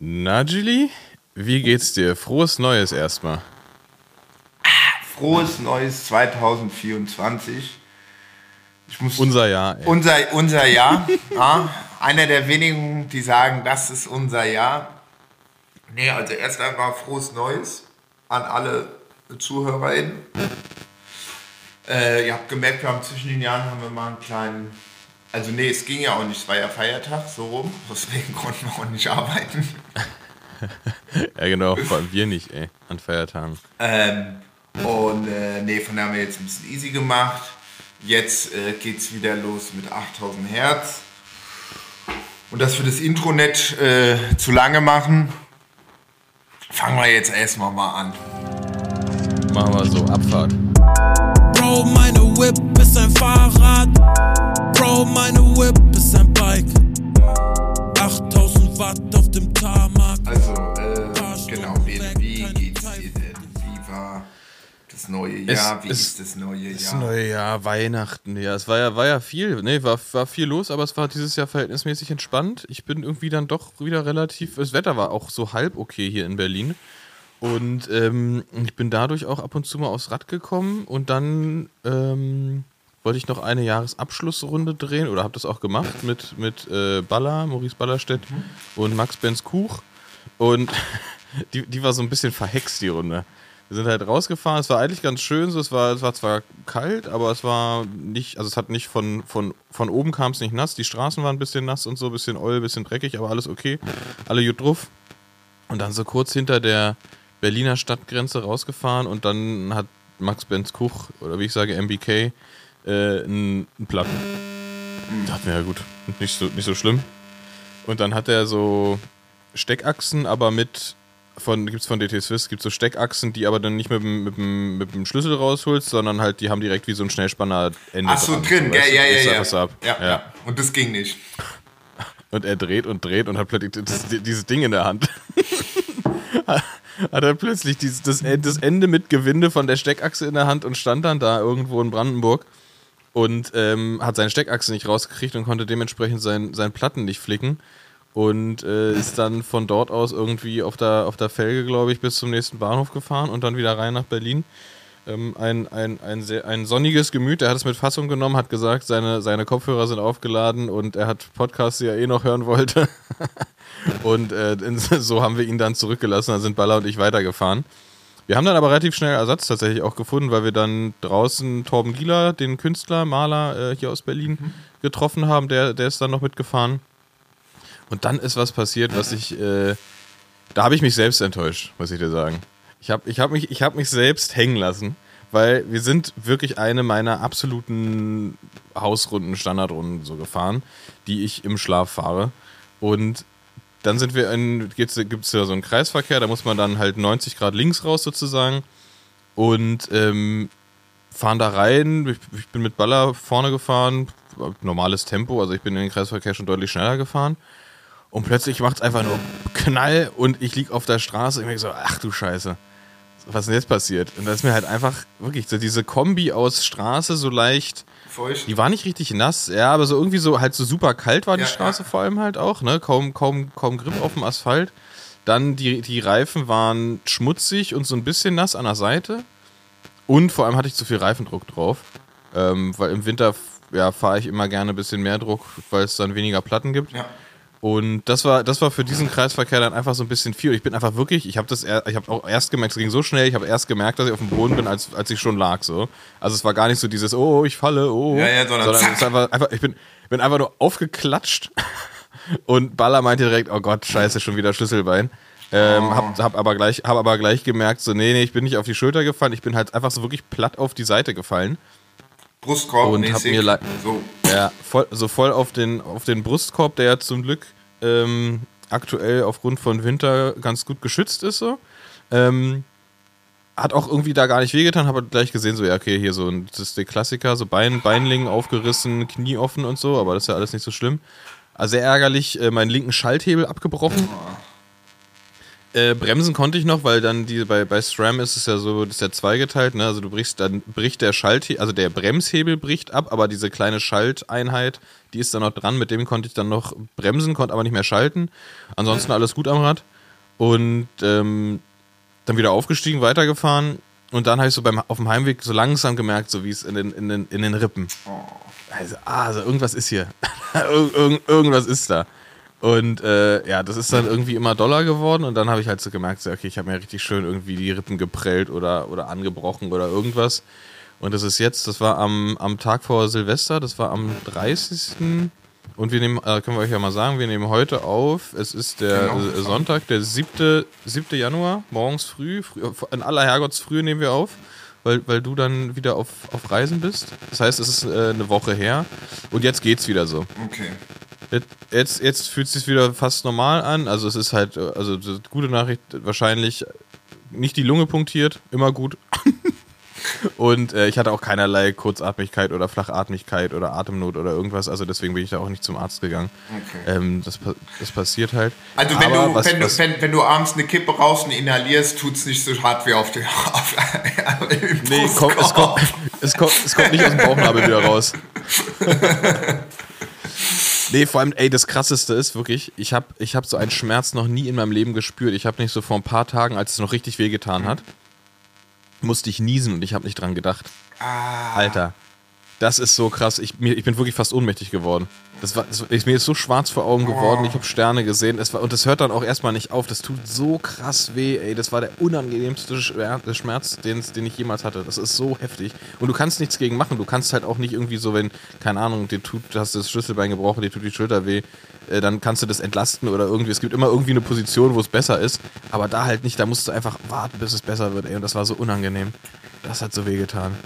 Na, Julie, wie geht's dir? Frohes Neues erstmal. Frohes Neues 2024. Ich muss unser Jahr. Ey. Unser, unser Jahr. ja, einer der wenigen, die sagen, das ist unser Jahr. Nee, also erst einmal frohes Neues an alle ZuhörerInnen. Äh, ihr habt gemerkt, wir haben zwischen den Jahren haben wir mal einen kleinen. Also nee, es ging ja auch nicht, es war ja Feiertag, so rum. Deswegen konnten wir auch nicht arbeiten. ja genau, vor allem wir nicht, ey, an Feiertagen. Ähm, und äh, nee, von daher haben wir jetzt ein bisschen easy gemacht. Jetzt äh, geht's wieder los mit 8000 Hertz. Und dass wir das Intro nicht äh, zu lange machen, fangen wir jetzt erstmal mal an. Machen wir so, Abfahrt. Bro, meine Whip ein Fahrrad. Bro, meine Whip ist ein Bike. 8000 Watt auf dem Tarmac. Also, äh, genau, wie, wie geht's dir denn? Wie war das neue Jahr? Es, wie es, ist das neue Jahr? Das neue Jahr, Weihnachten, ja. Es war ja, war ja viel, ne, war, war viel los, aber es war dieses Jahr verhältnismäßig entspannt. Ich bin irgendwie dann doch wieder relativ, das Wetter war auch so halb okay hier in Berlin. Und ähm, ich bin dadurch auch ab und zu mal aufs Rad gekommen und dann ähm, wollte ich noch eine Jahresabschlussrunde drehen oder habe das auch gemacht mit, mit äh, Baller, Maurice Ballerstedt mhm. und Max Benz Kuch. Und die, die war so ein bisschen verhext, die Runde. Wir sind halt rausgefahren, es war eigentlich ganz schön, so, es, war, es war zwar kalt, aber es war nicht, also es hat nicht von, von, von oben kam es nicht nass, die Straßen waren ein bisschen nass und so, ein bisschen oil, ein bisschen dreckig, aber alles okay, alle gut drauf. Und dann so kurz hinter der, Berliner Stadtgrenze rausgefahren und dann hat Max Benz Kuch, oder wie ich sage, MBK, äh, einen, einen Platten. Dachte mir, ja gut, nicht so, nicht so schlimm. Und dann hat er so Steckachsen, aber mit von, gibt es von DT Swiss, gibt so Steckachsen, die aber dann nicht mit dem, mit, dem, mit dem Schlüssel rausholst, sondern halt, die haben direkt wie so ein Schnellspanner Ende. Ach so, drin, ja, ja, ja, ja. ja. Und das ging nicht. Und er dreht und dreht und hat plötzlich dieses Ding in der Hand. hat er plötzlich dieses, das, das Ende mit Gewinde von der Steckachse in der Hand und stand dann da irgendwo in Brandenburg und ähm, hat seine Steckachse nicht rausgekriegt und konnte dementsprechend sein, sein Platten nicht flicken und äh, ist dann von dort aus irgendwie auf der, auf der Felge, glaube ich, bis zum nächsten Bahnhof gefahren und dann wieder rein nach Berlin. Ähm, ein, ein, ein, sehr, ein sonniges Gemüt, er hat es mit Fassung genommen, hat gesagt, seine, seine Kopfhörer sind aufgeladen und er hat Podcasts, die er eh noch hören wollte. Und äh, so haben wir ihn dann zurückgelassen, dann sind Baller und ich weitergefahren. Wir haben dann aber relativ schnell Ersatz tatsächlich auch gefunden, weil wir dann draußen Torben Gieler, den Künstler, Maler äh, hier aus Berlin, mhm. getroffen haben. Der, der ist dann noch mitgefahren. Und dann ist was passiert, was ich, äh, da habe ich mich selbst enttäuscht, muss ich dir sagen. Ich habe ich hab mich, hab mich selbst hängen lassen, weil wir sind wirklich eine meiner absoluten Hausrunden, Standardrunden so gefahren, die ich im Schlaf fahre. Und dann sind wir in, gibt es ja so einen Kreisverkehr, da muss man dann halt 90 Grad links raus sozusagen und ähm, fahren da rein. Ich, ich, bin mit Baller vorne gefahren, normales Tempo, also ich bin in den Kreisverkehr schon deutlich schneller gefahren. Und plötzlich macht es einfach nur Knall und ich liege auf der Straße und ich denke so, ach du Scheiße, was ist denn jetzt passiert? Und da ist mir halt einfach wirklich so diese Kombi aus Straße so leicht feucht. Die war nicht richtig nass, ja, aber so irgendwie so halt so super kalt war die ja, Straße ja. vor allem halt auch, ne? Kaum, kaum, kaum Grip auf dem Asphalt. Dann die, die Reifen waren schmutzig und so ein bisschen nass an der Seite. Und vor allem hatte ich zu viel Reifendruck drauf. Ähm, weil im Winter ja, fahre ich immer gerne ein bisschen mehr Druck, weil es dann weniger Platten gibt. Ja. Und das war, das war für diesen Kreisverkehr dann einfach so ein bisschen viel. Ich bin einfach wirklich, ich habe das, ich habe auch erst gemerkt, es ging so schnell, ich habe erst gemerkt, dass ich auf dem Boden bin, als, als ich schon lag. So. Also es war gar nicht so dieses, oh, ich falle, oh. Ja, ja, sondern, sondern es einfach, einfach, ich bin, bin einfach nur aufgeklatscht und Baller meinte direkt, oh Gott, scheiße, schon wieder Schlüsselbein. Ähm, oh. hab, hab, aber gleich, hab aber gleich gemerkt, so, nee, nee, ich bin nicht auf die Schulter gefallen, ich bin halt einfach so wirklich platt auf die Seite gefallen. Brustkorb und hab mir so. Ja, voll, so voll auf den, auf den Brustkorb, der ja zum Glück ähm, aktuell aufgrund von Winter ganz gut geschützt ist. So. Ähm, hat auch irgendwie da gar nicht wehgetan, habe gleich gesehen, so, ja, okay, hier so, das ist der Klassiker, so Bein, Beinlingen aufgerissen, Knie offen und so, aber das ist ja alles nicht so schlimm. Also sehr ärgerlich, äh, meinen linken Schalthebel abgebrochen. Äh, bremsen konnte ich noch, weil dann die bei, bei SRAM ist es ja so, das ist ja zweigeteilt, ne? Also du brichst, dann bricht der Schalthebel, also der Bremshebel bricht ab, aber diese kleine Schalteinheit, die ist dann noch dran, mit dem konnte ich dann noch bremsen, konnte aber nicht mehr schalten. Ansonsten alles gut am Rad. Und ähm, dann wieder aufgestiegen, weitergefahren. Und dann habe ich so beim, auf dem Heimweg so langsam gemerkt, so wie es in den, in, den, in den Rippen. Also, ah, also irgendwas ist hier. Ir irgend, irgendwas ist da. Und äh, ja, das ist dann irgendwie immer doller geworden und dann habe ich halt so gemerkt, so, okay, ich habe mir richtig schön irgendwie die Rippen geprellt oder, oder angebrochen oder irgendwas. Und das ist jetzt, das war am, am Tag vor Silvester, das war am 30. Und wir nehmen, äh, können wir euch ja mal sagen, wir nehmen heute auf, es ist der Genau. äh, Sonntag, der 7. 7. Januar, morgens früh, früh, in aller Herrgottsfrühe nehmen wir auf, weil, weil du dann wieder auf, auf Reisen bist. Das heißt, es ist äh, eine Woche her und jetzt geht's wieder so. Okay. Jetzt- Jetzt, fühlt es sich wieder fast normal an. Also es ist halt, also gute Nachricht, wahrscheinlich nicht die Lunge punktiert, immer gut. Und äh, ich hatte auch keinerlei Kurzatmigkeit oder Flachatmigkeit oder Atemnot oder irgendwas. Also deswegen bin ich da auch nicht zum Arzt gegangen. Okay. Ähm, das, das passiert halt. Also wenn, du, was- wenn, was- du, wenn, wenn du abends eine Kippe rauchst und inhalierst, tut es nicht so hart wie auf den auf, Nee, komm, es, kommt, es, kommt, es kommt nicht aus dem Bauchnabel wieder raus. Nee, vor allem, ey, das Krasseste ist wirklich, ich habe ich hab so einen Schmerz noch nie in meinem Leben gespürt. Ich habe nicht so vor ein paar Tagen, als es noch richtig wehgetan hat, musste ich niesen und ich habe nicht dran gedacht. Alter, das ist so krass. Ich, mir, ich bin wirklich fast ohnmächtig geworden. Das war, das, ich, mir ist so schwarz vor Augen geworden. Ich habe Sterne gesehen. Es war, und das hört dann auch erstmal nicht auf. Das tut so krass weh, ey. Das war der unangenehmste Schmer- Schmerz, den, den ich jemals hatte. Das ist so heftig. Und du kannst nichts gegen machen. Du kannst halt auch nicht irgendwie so, wenn, keine Ahnung, dir tut, du hast das Schlüsselbein gebrochen, dir tut die Schulter weh, äh, dann kannst du das entlasten oder irgendwie. Es gibt immer irgendwie eine Position, wo es besser ist. Aber da halt nicht. Da musst du einfach warten, bis es besser wird, ey. Und das war so unangenehm. Das hat so weh getan.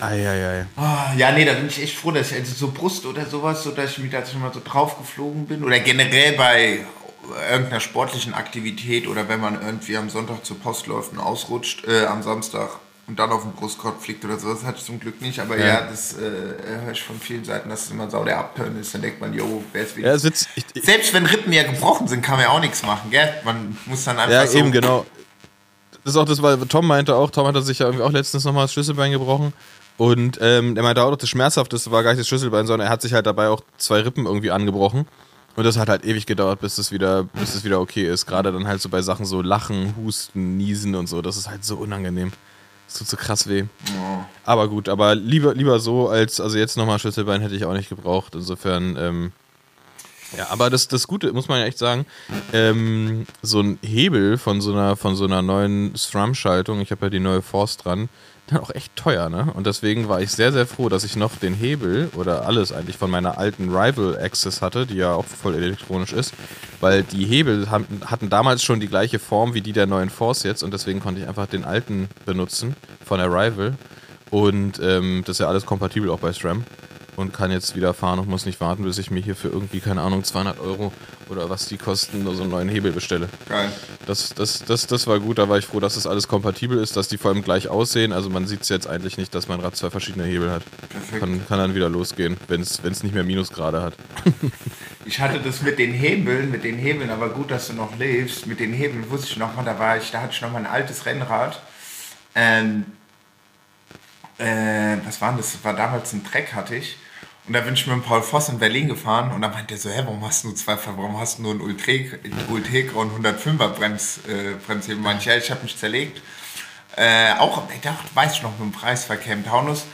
Eieiei. Ah, Ja, nee, da bin ich echt froh, dass ich also so Brust oder sowas, so dass ich mich da schon mal so drauf geflogen bin. Oder generell bei irgendeiner sportlichen Aktivität oder wenn man irgendwie am Sonntag zur Post läuft und ausrutscht, äh, am Samstag und dann auf den Brustkorb fliegt oder so. Das hatte ich zum Glück nicht. Aber ja, Ja. das äh, höre ich von vielen Seiten, dass es immer sau der Abturn ist. Dann denkt man, jo, wer ist wieder. Ja, Selbst wenn Rippen ja gebrochen sind, kann man ja auch nichts machen, gell? Man muss dann einfach ja, so... eben, genau. Das ist auch das, weil Tom meinte auch, Tom hatte sich ja irgendwie auch letztens nochmal das Schlüsselbein gebrochen. Und ähm, der meinte auch, das Schmerzhafteste war gar nicht das Schlüsselbein, sondern er hat sich halt dabei auch zwei Rippen irgendwie angebrochen. Und das hat halt ewig gedauert, bis es wieder, bis es wieder okay ist. Gerade dann halt so bei Sachen so Lachen, Husten, Niesen und so. Das ist halt so unangenehm. Das tut so krass weh. Aber gut, aber lieber, lieber so als, also jetzt nochmal Schlüsselbein hätte ich auch nicht gebraucht. Insofern, ähm, ja, aber das, das Gute, muss man ja echt sagen, ähm, so ein Hebel von so einer, von so einer neuen SRAM-Schaltung, ich habe ja die neue Force dran, dann auch echt teuer, ne? Und deswegen war ich sehr, sehr froh, dass ich noch den Hebel oder alles eigentlich von meiner alten Rival Access hatte, die ja auch voll elektronisch ist, weil die Hebel hatten, hatten damals schon die gleiche Form wie die der neuen Force jetzt und deswegen konnte ich einfach den alten benutzen von der Rival. Und ähm, das ist ja alles kompatibel auch bei SRAM und kann jetzt wieder fahren und muss nicht warten, bis ich mir hier für irgendwie, keine Ahnung, 200 Euro oder was die kosten, so einen neuen Hebel bestelle. Geil. Das, das, das, das war gut, da war ich froh, dass das alles kompatibel ist, dass die vor allem gleich aussehen. Also man sieht es jetzt eigentlich nicht, dass mein Rad zwei verschiedene Hebel hat. Perfekt. Kann, kann dann wieder losgehen, wenn es nicht mehr Minusgrade hat. Ich hatte das mit den Hebeln, mit den Hebeln, aber gut, dass du noch lebst. Mit den Hebeln wusste ich noch mal, da war ich, da hatte ich noch mal ein altes Rennrad. Ähm, äh, was war denn das? Das war damals ein Treck hatte ich. Und da bin ich mit Paul Voss in Berlin gefahren und da meinte er so, hä, warum hast du nur zwei, warum hast du nur einen Ultre- Ultegra und 105er Brems, äh, Bremshebel? Meinte ja, ich habe mich zerlegt. Äh, auch, ich dachte, weiß ich noch, mit dem Preisverkehr im Taunus.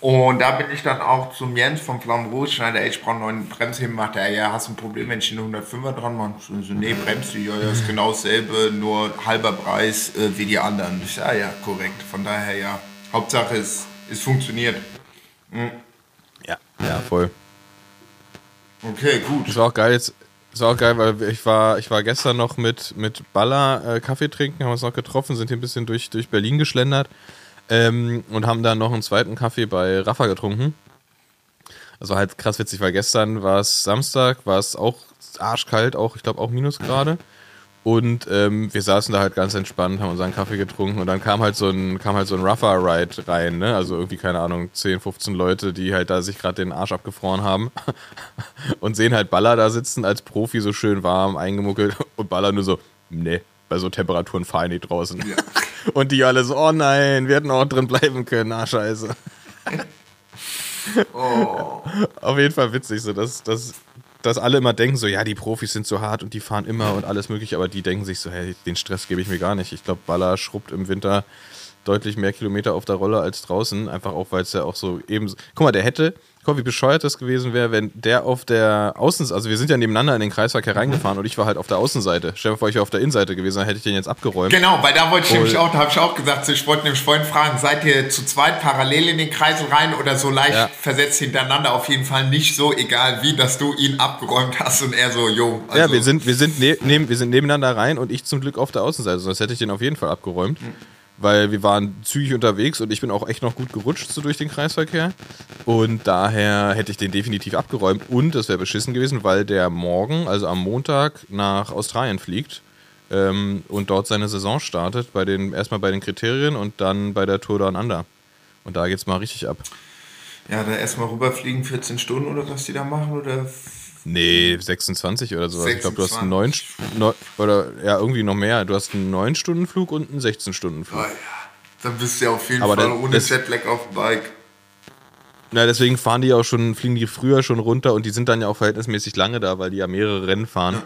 Und da bin ich dann auch zum Jens vom Flamme Rouge, schneider, ich brauche einen neuen Bremshebel, macht er, ja, hast du ein Problem, wenn ich einen 105er dran mache? So, nee, bremst du, ja, ja, ist genau dasselbe, nur halber Preis äh, wie die anderen. Ich sage, ja, korrekt, von daher, ja, Hauptsache es, es funktioniert. Ja. Ja, voll. Okay, gut. Das war auch geil jetzt. Das war auch geil, weil ich war, ich war gestern noch mit, mit Baller äh, Kaffee trinken, haben uns noch getroffen, sind hier ein bisschen durch, durch Berlin geschlendert ähm, und haben dann noch einen zweiten Kaffee bei Rafa getrunken. Also halt krass witzig, weil gestern war es Samstag, war es auch arschkalt, auch, ich glaube auch Minusgrade. Und ähm, wir saßen da halt ganz entspannt, haben unseren Kaffee getrunken und dann kam halt so ein, kam halt so ein Rougher-Ride rein, ne? Also irgendwie, keine Ahnung, 10, 15 Leute, die halt da sich gerade den Arsch abgefroren haben und sehen halt Baller da sitzen als Profi so schön warm, eingemuckelt und Baller nur so, ne, bei so Temperaturen fahren die draußen. Und die alle so, oh nein, wir hätten auch drin bleiben können, ah scheiße. Oh. Auf jeden Fall witzig, so dass, dass, dass alle immer denken, so ja, die Profis sind so hart und die fahren immer und alles mögliche, aber die denken sich so, hey, den Stress gebe ich mir gar nicht. Ich glaube, Baller schrubbt im Winter deutlich mehr Kilometer auf der Rolle als draußen, einfach auch, weil es ja auch so eben. Guck mal, der hätte, guck wie bescheuert das gewesen wäre, wenn der auf der Außenseite, also wir sind ja nebeneinander in den Kreisverkehr reingefahren und ich war halt auf der Außenseite. Stell dir vor, ich wäre auf der Innenseite gewesen, dann hätte ich den jetzt abgeräumt. Genau, weil da wollte ich nämlich auch, da habe ich auch gesagt, ich wollte nämlich vorhin fragen, seid ihr zu zweit parallel in den Kreisel rein oder so leicht Ja. versetzt hintereinander? Auf jeden Fall nicht so, egal wie, dass du ihn abgeräumt hast und er so, jo. Also, ja, wir sind, wir, sind ne neben, wir sind nebeneinander rein und ich zum Glück auf der Außenseite, sonst hätte ich den auf jeden Fall abgeräumt. Weil wir waren zügig unterwegs und ich bin auch echt noch gut gerutscht so durch den Kreisverkehr. Und daher hätte ich den definitiv abgeräumt. Und das wäre beschissen gewesen, weil der morgen, also am Montag, nach Australien fliegt ähm, und dort seine Saison startet. Bei den, erstmal bei den Kriterien und dann bei der Tour Down Under. Und da geht's mal richtig ab. Ja, da erstmal rüberfliegen, 14 Stunden oder was die da machen oder. Nee, 26 oder sowas. Ich glaube, du hast 26. einen 9 neun, oder ja, irgendwie noch mehr. Du hast einen 9-Stunden-Flug und einen 16-Stunden-Flug. Oh ja, dann bist du ja auf jeden Aber Fall dann- ohne das- Jetlag auf dem Bike. Na, deswegen fahren die auch schon, fliegen die früher schon runter und die sind dann ja auch verhältnismäßig lange da, weil die ja mehrere Rennen fahren.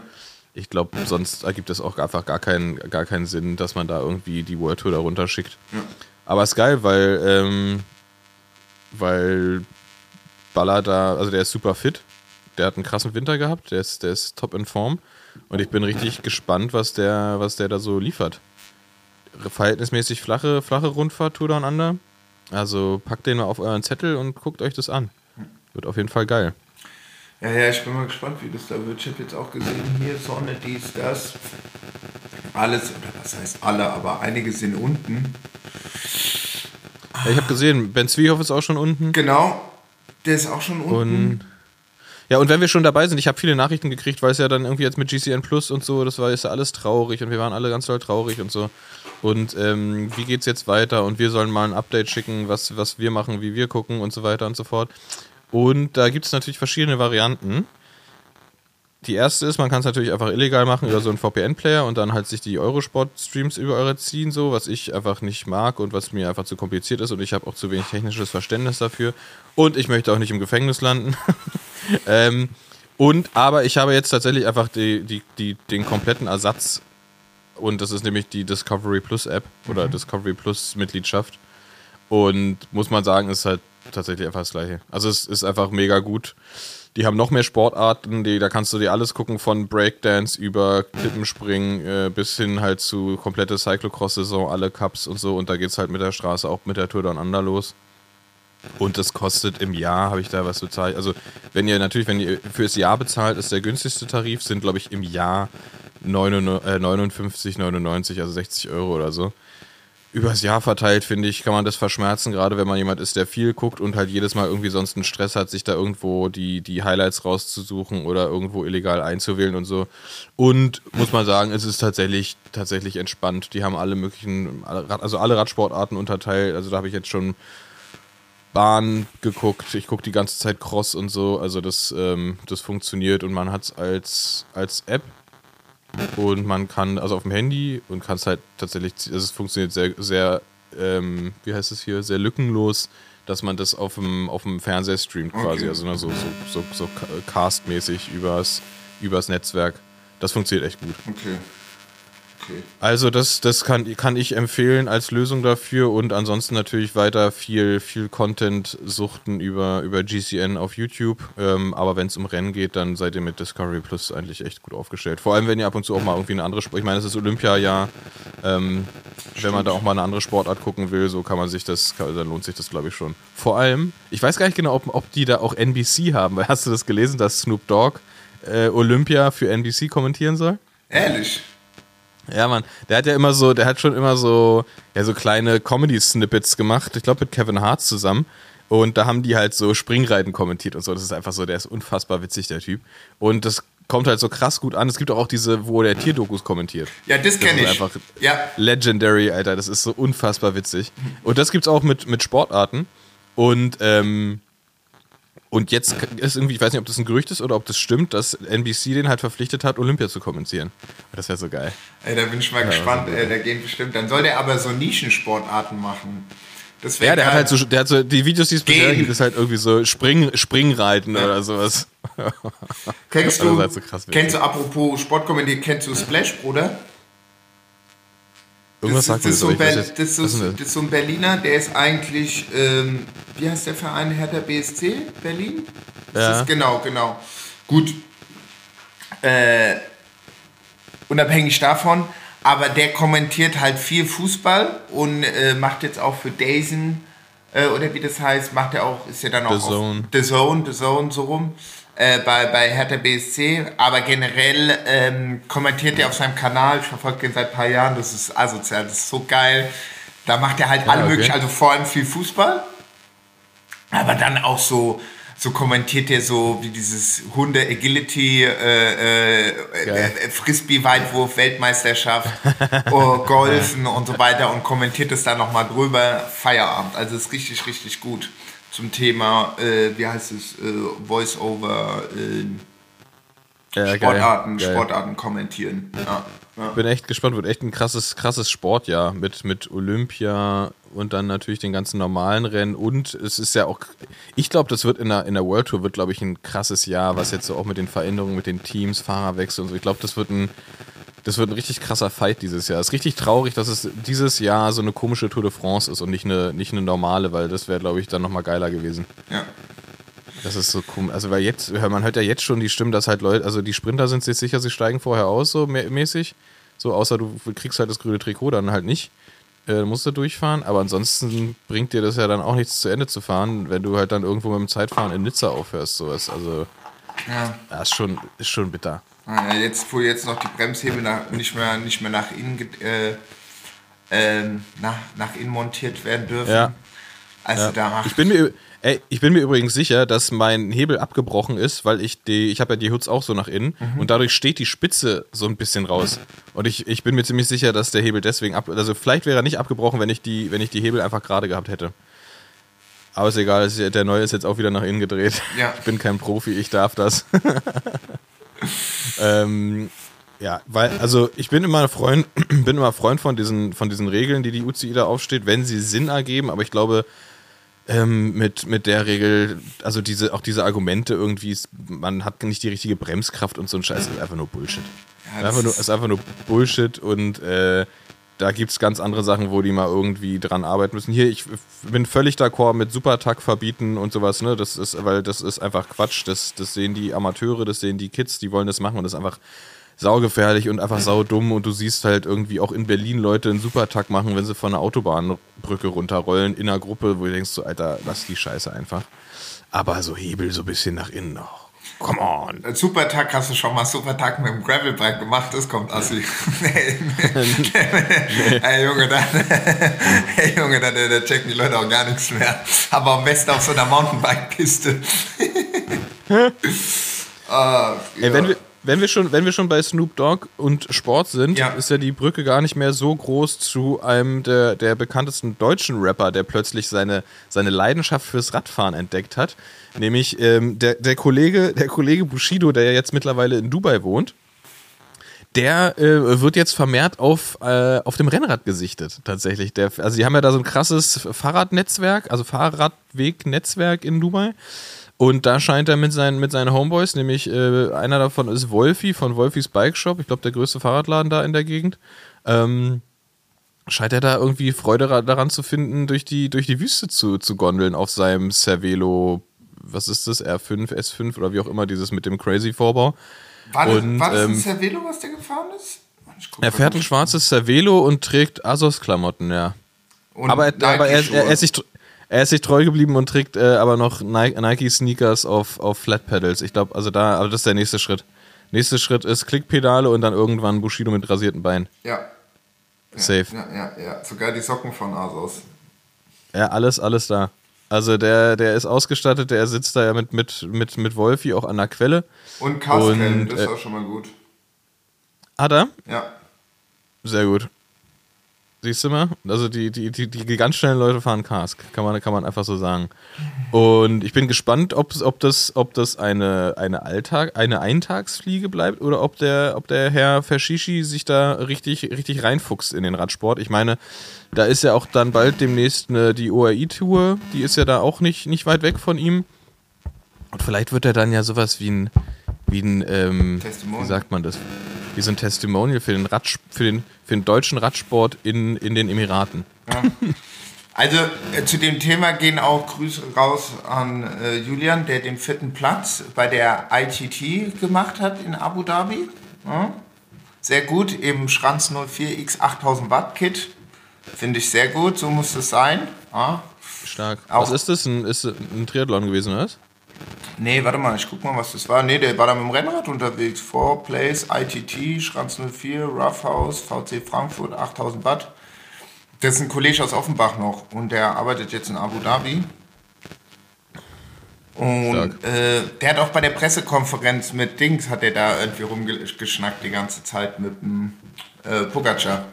Ich glaube, sonst ergibt es auch einfach gar keinen, gar keinen Sinn, dass man da irgendwie die World Tour da runterschickt. Aber ist geil, weil, ähm, weil Baller da, also der ist super fit. Der hat einen krassen Winter gehabt, der ist, der ist top in Form. Und ich bin richtig gespannt, was der, was der da so liefert. Verhältnismäßig flache, flache Rundfahrt, Tour Down Under. Also packt den mal auf euren Zettel und guckt euch das an. Wird auf jeden Fall geil. Ja, ja, ich bin mal gespannt, wie das da wird. Ich habe jetzt auch gesehen, hier Sonne, dies, das. Alles, oder was heißt alle, aber einige sind unten. Ja, ich habe gesehen, Ben Zwiehoff ist auch schon unten. Genau, der ist auch schon unten. Und ja, und wenn wir schon dabei sind, ich habe viele Nachrichten gekriegt, weil es ja dann irgendwie jetzt mit GCN Plus und so, das war ist ja alles traurig und wir waren alle ganz doll traurig und so. Und ähm, wie geht's jetzt weiter? Und wir sollen mal ein Update schicken, was, was wir machen, wie wir gucken und so weiter und so fort. Und da gibt es natürlich verschiedene Varianten. Die erste ist, man kann es natürlich einfach illegal machen über so einen VPN-Player und dann halt sich die Eurosport-Streams über eure ziehen, so, was ich einfach nicht mag und was mir einfach zu kompliziert ist und ich habe auch zu wenig technisches Verständnis dafür. Und ich möchte auch nicht im Gefängnis landen. ähm, und aber ich habe jetzt tatsächlich einfach die, die, die, den kompletten Ersatz und das ist nämlich die Discovery Plus App oder Discovery Plus Mitgliedschaft. Und muss man sagen, ist halt tatsächlich einfach das gleiche. Also es ist einfach mega gut. Die haben noch mehr Sportarten, die, da kannst du dir alles gucken, von Breakdance über Klippenspringen äh, bis hin halt zu komplette Cyclocross-Saison, alle Cups und so. Und da geht's halt mit der Straße auch mit der Tour Down Under los. Und das kostet im Jahr, habe ich da was bezahlt. Also, wenn ihr natürlich, wenn ihr fürs Jahr bezahlt, ist der günstigste Tarif, sind, glaube ich, im Jahr 59, äh, 59,99, also 60 Euro oder so. Übers Jahr verteilt, finde ich, kann man das verschmerzen, gerade wenn man jemand ist, der viel guckt und halt jedes Mal irgendwie sonst einen Stress hat, sich da irgendwo die, die Highlights rauszusuchen oder irgendwo illegal einzuwählen und so. Und muss man sagen, es ist tatsächlich, tatsächlich entspannt. Die haben alle möglichen, also alle Radsportarten unterteilt. Also da habe ich jetzt schon Bahn geguckt, ich gucke die ganze Zeit Cross und so, also das, ähm, das funktioniert und man hat es als, als App und man kann, also auf dem Handy und kann es halt tatsächlich, also es funktioniert sehr, sehr, ähm, wie heißt es hier, sehr lückenlos, dass man das auf dem, auf dem Fernseher streamt quasi, Okay. also ne, so, so, so, so ca- castmäßig übers, übers Netzwerk. Das funktioniert echt gut. Okay. Okay. Also das, das kann, kann ich empfehlen als Lösung dafür und ansonsten natürlich weiter viel, viel Content suchten über, über GCN auf YouTube. Ähm, aber wenn es um Rennen geht, dann seid ihr mit Discovery Plus eigentlich echt gut aufgestellt. Vor allem, wenn ihr ab und zu auch mal irgendwie eine andere Sport, ich meine, es ist Olympia-Jahr, ähm, wenn man da auch mal eine andere Sportart gucken will, so kann man sich das, kann, dann lohnt sich das glaube ich schon. Vor allem, ich weiß gar nicht genau, ob, ob die da auch NBC haben, weil hast du das gelesen, dass Snoop Dogg äh, Olympia für NBC kommentieren soll? Ehrlich? Ja, Mann, der hat ja immer so, der hat schon immer so, ja, so kleine Comedy-Snippets gemacht, ich glaube mit Kevin Hart zusammen. Und da haben die halt so Springreiten kommentiert und so. Das ist einfach so, der ist unfassbar witzig, der Typ. Und das kommt halt so krass gut an. Es gibt auch diese, wo der Tierdokus kommentiert. Ja, das kenne ist ich. einfach Ja. legendary, Alter. Das ist so unfassbar witzig. Und das gibt's auch mit, mit Sportarten. Und, ähm, Und jetzt ist irgendwie, ich weiß nicht, ob das ein Gerücht ist oder ob das stimmt, dass NBC den halt verpflichtet hat, Olympia zu kommentieren. Das wäre so geil. Ey, da bin ich mal Ja, gespannt. Ey, da gehen bestimmt. Dann soll der aber so Nischensportarten machen. Das Ja, der hat halt so, der hat so, die Videos, die es bisher gibt, ist halt irgendwie so Spring, Springreiten oder sowas. Kennst Das du, halt so kennst du, apropos Sportkomödie, kennst du Splash, Bruder? Irgendwas das, sagt mir ist das, das, so, denn das das? ist so ein Berliner, der ist eigentlich, ähm, wie heißt der Verein, Hertha BSC, Berlin? Das Ja. ist, genau, genau. Gut. Äh, unabhängig davon, aber der kommentiert halt viel Fußball und äh, macht jetzt auch für Dazen, äh, oder wie das heißt, macht er auch, ist ja dann auch The auf Zone. The Zone, The Zone, so rum. Äh, bei, bei Hertha BSC, aber generell ähm, kommentiert er auf seinem Kanal, ich verfolge den seit ein paar Jahren, das ist asozial, das ist so geil. Da macht er halt alle okay. möglichen, also vor allem viel Fußball, aber dann auch so, so kommentiert er so wie dieses Hunde-Agility, äh, äh, Geil. äh, Frisbee-Weitwurf, Weltmeisterschaft, oh, Golfen und so weiter und kommentiert es dann nochmal drüber. Feierabend. Also ist richtig, richtig gut zum Thema, äh, wie heißt es, äh, Voice-over, äh, Ja. Sportarten, Geil. Sportarten kommentieren. Ja, ja. Bin echt gespannt, wird echt ein krasses, krasses Sportjahr mit, mit Olympia und dann natürlich den ganzen normalen Rennen und es ist ja auch, ich glaube, das wird in der, in der World Tour wird, glaube ich, ein krasses Jahr, was jetzt so auch mit den Veränderungen, mit den Teams, Fahrerwechsel und so, ich glaube, das wird ein, das wird ein richtig krasser Fight dieses Jahr. Es ist richtig traurig, dass es dieses Jahr so eine komische Tour de France ist und nicht eine, nicht eine normale, weil das wäre, glaube ich, dann nochmal geiler gewesen. ja. Das ist so komisch. Also, weil jetzt, man hört ja jetzt schon die Stimmen, dass halt Leute, also die Sprinter sind sich sicher, sie steigen vorher aus, so mä- mäßig. So, außer du kriegst halt das grüne Trikot, dann halt nicht. Äh, musst du durchfahren. Aber ansonsten bringt dir das ja dann auch nichts zu Ende zu fahren, wenn du halt dann irgendwo mit dem Zeitfahren in Nizza aufhörst. Sowas. Also, ja. ja, ist schon, ist schon bitter. Ah, ja, Jetzt, wo jetzt noch die Bremshebel nach, nicht, mehr, nicht mehr nach innen, äh, ähm, nach, nach innen montiert werden dürfen. Ja. Also da macht Ich bin mir, ey, ich bin mir übrigens sicher, dass mein Hebel abgebrochen ist, weil ich die, ich habe ja die Hoods auch so nach innen und dadurch steht die Spitze so ein bisschen raus. Und ich, ich bin mir ziemlich sicher, dass der Hebel deswegen ab, also vielleicht wäre er nicht abgebrochen, wenn ich die, wenn ich die Hebel einfach gerade gehabt hätte. Aber ist egal, der neue ist jetzt auch wieder nach innen gedreht. Ja. Ich bin kein Profi, ich darf das. ähm, ja, weil, also ich bin immer Freund, bin immer Freund von diesen, von diesen Regeln, die die UCI da aufsteht, wenn sie Sinn ergeben, aber ich glaube, ähm, mit, mit der Regel, also diese, auch diese Argumente irgendwie, ist, man hat nicht die richtige Bremskraft und so ein Scheiß, ist einfach nur Bullshit. Ja, ist, einfach nur, ist einfach nur Bullshit und äh, da gibt es ganz andere Sachen, wo die mal irgendwie dran arbeiten müssen. Hier, ich bin völlig d'accord mit Supertag verbieten und sowas, ne? Das ist, weil das ist einfach Quatsch. Das, das sehen die Amateure, das sehen die Kids, die wollen das machen und das ist einfach saugefährlich und einfach saudumm und du siehst halt irgendwie auch in Berlin Leute einen Supertag machen, wenn sie von einer Autobahnbrücke runterrollen in einer Gruppe, wo du denkst so, Alter, lass die Scheiße einfach. Aber so Hebel so ein bisschen nach innen noch. Come on. Als Supertag hast du schon mal Supertag mit dem Gravelbike gemacht, das kommt assi. nee, nee. Ey Junge, da, hey Junge, da, da, checken die Leute auch gar nichts mehr. Aber am besten auf so einer Mountainbike-Piste. ah, Ey, wenn, wir, wenn, wir schon, wenn wir schon bei Snoop Dogg und Sport sind, Ja. ist ja die Brücke gar nicht mehr so groß zu einem der, der bekanntesten deutschen Rapper, der plötzlich seine, seine Leidenschaft fürs Radfahren entdeckt hat. Nämlich ähm, der, der, Kollege, der Kollege Bushido, der ja jetzt mittlerweile in Dubai wohnt. Der äh, wird jetzt vermehrt auf, äh, auf dem Rennrad gesichtet, tatsächlich. Der, also, die haben ja da so ein krasses Fahrradnetzwerk, also Fahrradwegnetzwerk in Dubai. Und da scheint er mit seinen, mit seinen Homeboys, nämlich äh, einer davon ist Wolfi von Wolfis Bike Shop, ich glaube der größte Fahrradladen da in der Gegend. Ähm, scheint er da irgendwie Freude ra- daran zu finden, durch die, durch die Wüste zu, zu gondeln auf seinem Cervelo, was ist das, R5, S5 oder wie auch immer, dieses mit dem Crazy Vorbau. war das, und, war das ein ähm, Cervelo, was der gefahren ist? Guck Er fährt ein schwarzes Cervelo und trägt Asos-Klamotten, ja. Und Aber, er, aber er, Nike-Schuhe. er, ist sich, er ist sich treu geblieben und trägt äh, aber noch Nike, Nike Sneakers auf, auf Flat Pedals. Ich glaube, also da, aber das ist der nächste Schritt. Nächster Schritt ist Klickpedale und dann irgendwann Bushido mit rasierten Beinen. Ja. Safe. Ja, ja, ja. Sogar die Socken von Asos. Ja, alles, alles da. Also der, der ist ausgestattet, der sitzt da ja mit, mit, mit, mit Wolfi auch an der Quelle. Und Castcam, Und, das ist äh, auch schon mal gut. Hat er? Ja. Sehr gut. Siehst du mal? Also die, die, die, die ganz schnellen Leute fahren Cars, kann man, kann man einfach so sagen. Und ich bin gespannt, ob, ob das, ob das eine, eine Alltag, eine Eintagsfliege bleibt oder ob der, ob der Herr Verschishi sich da richtig, richtig reinfuchst in den Radsport. Ich meine, da ist ja auch dann bald demnächst eine, die ORI-Tour, die ist ja da auch nicht, nicht weit weg von ihm. Und vielleicht wird er dann ja sowas wie ein, wie ein, ähm, wie sagt man das? Wie so ein Testimonial für den, Radsch für den, für den deutschen Radsport in, in den Emiraten. Ja. Also äh, zu dem Thema gehen auch Grüße raus an äh, Julian, der den vierten Platz bei der ITT gemacht hat in Abu Dhabi. Ja. Sehr gut, im Schranz 04X 8000 Watt Kit. Finde ich sehr gut, so muss es sein. Ja. Stark. Auch was ist das? Ein, ist ein Triathlon gewesen, oder was? Nee, warte mal, ich guck mal, was das war. Nee, der war da mit dem Rennrad unterwegs. Four Place, ITT, Schranz 04, Roughhouse, VC Frankfurt, 8000 Watt. Das ist ein Kollege aus Offenbach noch und der arbeitet jetzt in Abu Dhabi. Und äh, der hat auch bei der Pressekonferenz mit Dings, hat er da irgendwie rumgeschnackt die ganze Zeit mit dem äh, Pogacar.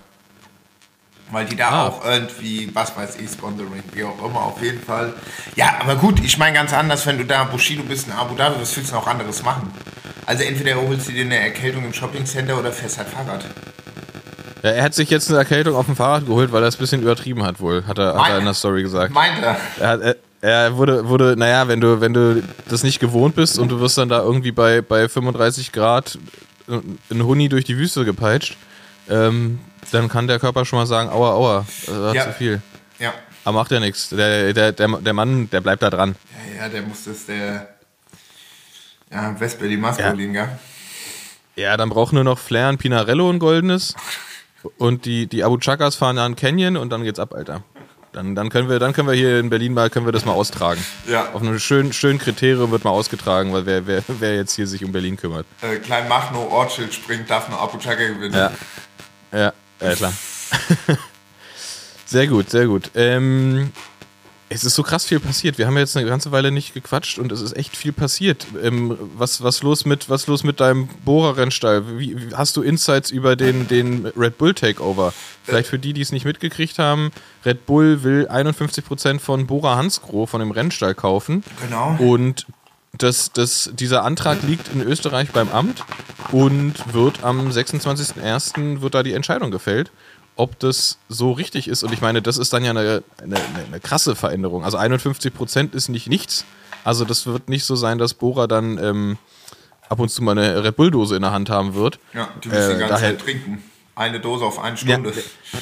Weil die da ah. auch irgendwie, was weiß ich, Sponsoring, wie auch immer, auf jeden Fall. Ja, aber gut, ich meine ganz anders, wenn du da Bushido bist in Abu Dhabi, was willst du noch anderes machen? Also entweder holst du dir eine Erkältung im Shoppingcenter oder fährst halt Fahrrad. Ja, er hat sich jetzt eine Erkältung auf dem Fahrrad geholt, weil er es ein bisschen übertrieben hat wohl, hat er, hat er in der Story gesagt. Meint er? Er, hat, er, er wurde, wurde, naja, wenn du, wenn du das nicht gewohnt bist und du wirst dann da irgendwie bei, bei 35 Grad ein Huni durch die Wüste gepeitscht, ähm, dann kann der Körper schon mal sagen, aua, aua, das war ja. zu viel. Ja. Aber macht ja nichts. Der, der, der, der Mann, der bleibt da dran. Ja, ja, der muss das, der ja, Westberlin Maskulin, ja. Ja, dann braucht nur noch Flair und Pinarello ein goldenes. Und die, die Abu Chakas fahren an Canyon und dann geht's ab, Alter. Dann, dann, können wir, dann können wir hier in Berlin mal, können wir das mal austragen. Ja. Auf einem schönen, schönen Kriterium wird mal ausgetragen, weil wer, wer, wer jetzt hier sich um Berlin kümmert. Äh, Klein Machno Ortschild springt, darf nur Abu Chaka gewinnen. Ja, ja, ja klar. sehr gut, sehr gut. Ähm, es ist so krass viel passiert. Wir haben jetzt eine ganze Weile nicht gequatscht und es ist echt viel passiert. Ähm, was, was, los mit, was los mit deinem Bohrer-Rennstall? Wie, wie, hast du Insights über den, den Red Bull Takeover? Vielleicht für die, die es nicht mitgekriegt haben. Red Bull will 51% von Bora Hansgrohe, von dem Rennstall, kaufen. Genau. Und das, das, dieser Antrag liegt in Österreich beim Amt und wird am 26.01. wird da die Entscheidung gefällt ob das so richtig ist. Und ich meine, das ist dann ja eine, eine, eine krasse Veränderung. Also 51 Prozent ist nicht nichts. Also das wird nicht so sein, dass Bora dann ähm, ab und zu mal eine Red Bull-Dose in der Hand haben wird. Ja, die müssen äh, die ganze daher, Zeit trinken. Eine Dose auf eine Stunde. Ja,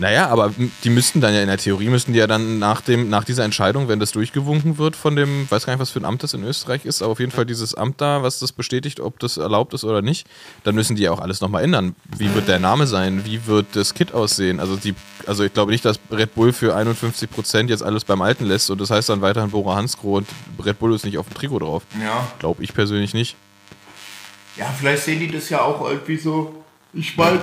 naja, aber die müssten dann ja in der Theorie, müssten die ja dann nach, dem, nach dieser Entscheidung, wenn das durchgewunken wird von dem, weiß gar nicht, was für ein Amt das in Österreich ist, aber auf jeden Fall dieses Amt da, was das bestätigt, ob das erlaubt ist oder nicht, dann müssen die ja auch alles nochmal ändern. Wie wird der Name sein? Wie wird das Kit aussehen? Also, die, also ich glaube nicht, dass Red Bull für 51% jetzt alles beim Alten lässt und das heißt dann weiterhin Bora Hansgrohe und Red Bull ist nicht auf dem Trikot drauf. Ja. Glaube ich persönlich nicht. Ja, vielleicht sehen die das ja auch irgendwie so. Ich meine,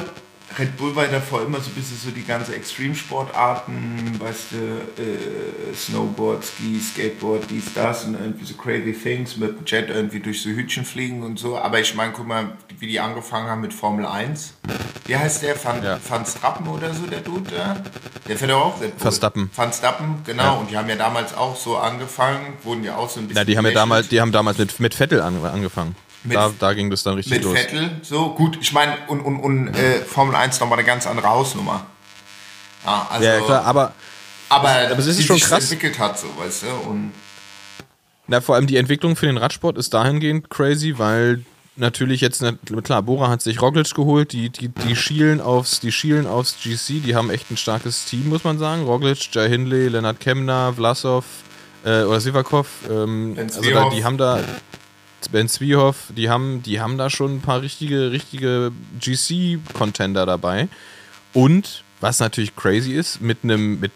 Red Bull war davor immer so ein bisschen so die ganze Extremsportarten, weißt du, äh, Snowboard, Ski, Skateboard, dies, das und irgendwie so crazy things mit dem Jet irgendwie durch so Hütchen fliegen und so. Aber ich meine, guck mal, wie die angefangen haben mit Formel 1. Wie heißt der? Van, ja. Van Strappen oder so, der Dude da? Der fährt auch Red Bull. Verstappen. Van Stappen, genau. Ja. Und die haben ja damals auch so angefangen, wurden ja auch so ein bisschen. Ja, die haben ja damals, die haben damals mit, mit Vettel angefangen. Mit, da, da, ging das dann richtig mit los. Mit Vettel, so gut. Ich meine, und, und, und äh, Formel 1 nochmal eine ganz andere Hausnummer. Ja, also, ja klar, aber, aber, aber es ist schon krass. entwickelt hat, so, weißt du. Und Na, vor allem die Entwicklung für den Radsport ist dahingehend crazy, weil natürlich jetzt, klar, Bora hat sich Roglic geholt, die, die, die, schielen aufs, die schielen aufs GC, die haben echt ein starkes Team, muss man sagen. Roglic, Jai Hindley, Lennart Kemner, Vlasov äh, oder Sivakov. Ähm, also da, die haben da Ben Zwiehoff, die haben, die haben da schon ein paar richtige, richtige GC-Contender dabei. Und was natürlich crazy ist, mit einem mit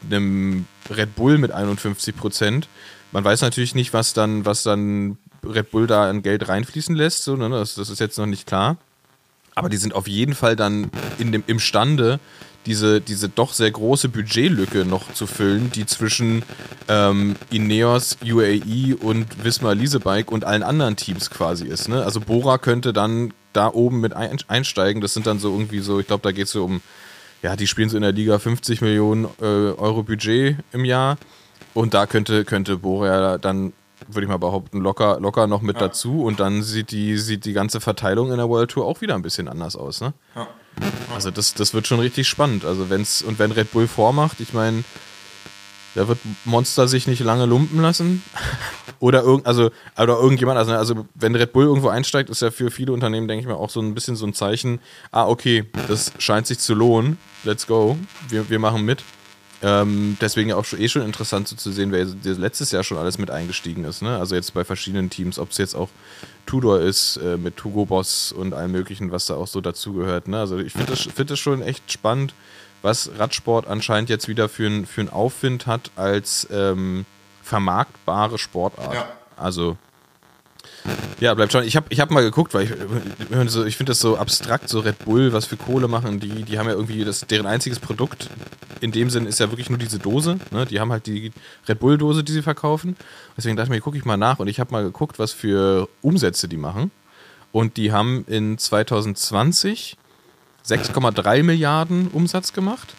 Red Bull mit 51 Prozent, man weiß natürlich nicht, was dann, was dann Red Bull da an Geld reinfließen lässt, so, ne? das, das ist jetzt noch nicht klar. Aber die sind auf jeden Fall dann in dem, imstande, diese, diese doch sehr große Budgetlücke noch zu füllen, die zwischen ähm, Ineos, UAE und Wismar Leasebike und allen anderen Teams quasi ist. Ne? Also Bora könnte dann da oben mit einsteigen. Das sind dann so irgendwie so, ich glaube, da geht es so um ja, die spielen so in der Liga 50 Millionen äh, Euro Budget im Jahr. Und da könnte, könnte Borea dann, würde ich mal behaupten, locker, locker noch mit Ja. dazu. Und dann sieht die, sieht die ganze Verteilung in der World Tour auch wieder ein bisschen anders aus. Ne? Ja. Also das, das wird schon richtig spannend. Also wenn's, und wenn Red Bull vormacht, ich meine, da wird Monster sich nicht lange lumpen lassen. oder, irgend, also, oder irgendjemand, also, also wenn Red Bull irgendwo einsteigt, ist ja für viele Unternehmen, denke ich mal, auch so ein bisschen so ein Zeichen, ah, okay, das scheint sich zu lohnen, let's go, wir, wir machen mit. Ähm, deswegen auch schon, eh schon interessant so zu sehen, wer letztes Jahr schon alles mit eingestiegen ist. Ne? Also jetzt bei verschiedenen Teams, ob es jetzt auch Tudor ist, äh, mit Hugo Boss und allem möglichen, was da auch so dazugehört. Ne? Also ich finde das, find das schon echt spannend, was Radsport anscheinend jetzt wieder für einen für einen Aufwind hat als ähm, vermarktbare Sportart. Ja. Also ja, bleibt schon. Ich habe ich hab mal geguckt, weil ich, ich finde das so abstrakt, so Red Bull, was für Kohle machen die. Die haben ja irgendwie, das, deren einziges Produkt in dem Sinn ist ja wirklich nur diese Dose. Ne? Die haben halt die Red Bull-Dose, die sie verkaufen. Deswegen dachte ich mir, gucke ich mal nach und ich habe mal geguckt, was für Umsätze die machen. Und die haben in 2020 6,3 Milliarden Umsatz gemacht,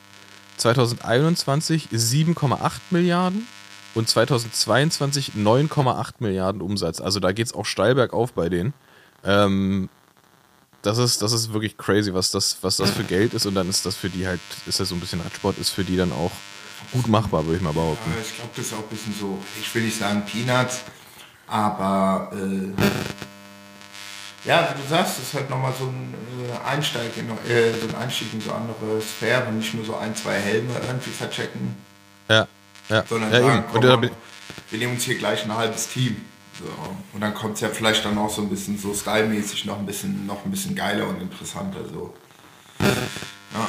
2021 7,8 Milliarden und 2022 9,8 Milliarden Umsatz. Also da geht es auch steil bergauf bei denen. Ähm, das ist, das ist wirklich crazy, was das, was das für Geld ist und dann ist das für die halt, ist das so ein bisschen Radsport, ist für die dann auch gut machbar, würde ich mal behaupten. Ja, ich glaube, das ist auch ein bisschen so, ich will nicht sagen Peanuts, aber äh, ja, wie du sagst, das ist halt nochmal so ein äh, Einsteig in, äh, so ein Einstieg in so andere Sphären, nicht nur so ein, zwei Helme irgendwie verchecken, Ja, ja, sondern ja sagen, komm, bin, wir nehmen uns hier gleich ein halbes Team. So. Und dann kommt es ja vielleicht dann auch so ein bisschen so stylmäßig noch ein bisschen, noch ein bisschen geiler und interessanter so.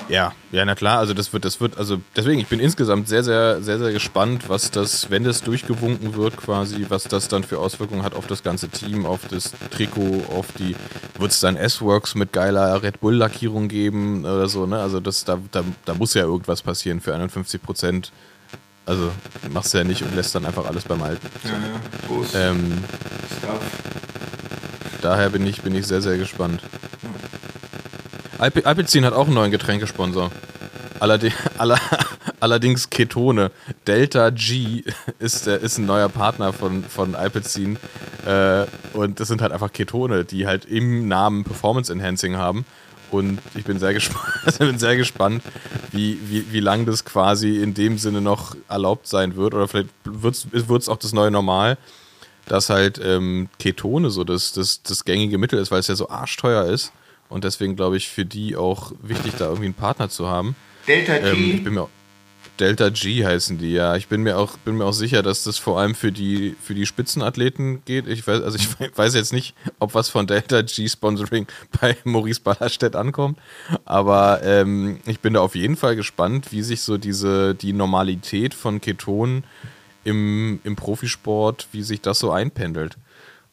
Ja, ja, na klar, also das wird, das wird, also deswegen, ich bin insgesamt sehr, sehr, sehr, sehr gespannt, was das, wenn das durchgewunken wird, quasi, was das dann für Auswirkungen hat auf das ganze Team, auf das Trikot, auf die, wird es dann S-Works mit geiler Red Bull-Lackierung geben oder so, ne? Also das, da, da, da muss ja irgendwas passieren für 51 Prozent. Also machst du ja nicht und lässt dann einfach alles beim Alten. Ja, ja. Groß Ähm, Stuff. daher bin ich, bin ich sehr, sehr gespannt. Alpe, Alpecin hat auch einen neuen Getränkesponsor. Allerdings, aller, allerdings Ketone. Delta G ist, der, ist ein neuer Partner von, von Alpecin. Äh, und das sind halt einfach Ketone, die halt im Namen Performance Enhancing haben. Und ich bin sehr gespannt, bin sehr gespannt wie, wie, wie lang das quasi in dem Sinne noch erlaubt sein wird. Oder vielleicht wird es auch das neue Normal dass halt ähm, Ketone so das, das, das gängige Mittel ist, weil es ja so arschteuer ist. Und deswegen glaube ich für die auch wichtig, da irgendwie einen Partner zu haben. Delta G. Ähm, ich bin mir auch, Delta G heißen die, ja. Ich bin mir auch, bin mir auch sicher, dass das vor allem für die, für die Spitzenathleten geht. Ich weiß, also ich weiß jetzt nicht, ob was von Delta G Sponsoring bei Maurice Ballerstedt ankommt. Aber ähm, ich bin da auf jeden Fall gespannt, wie sich so diese, die Normalität von Ketonen im, im Profisport, wie sich das so einpendelt.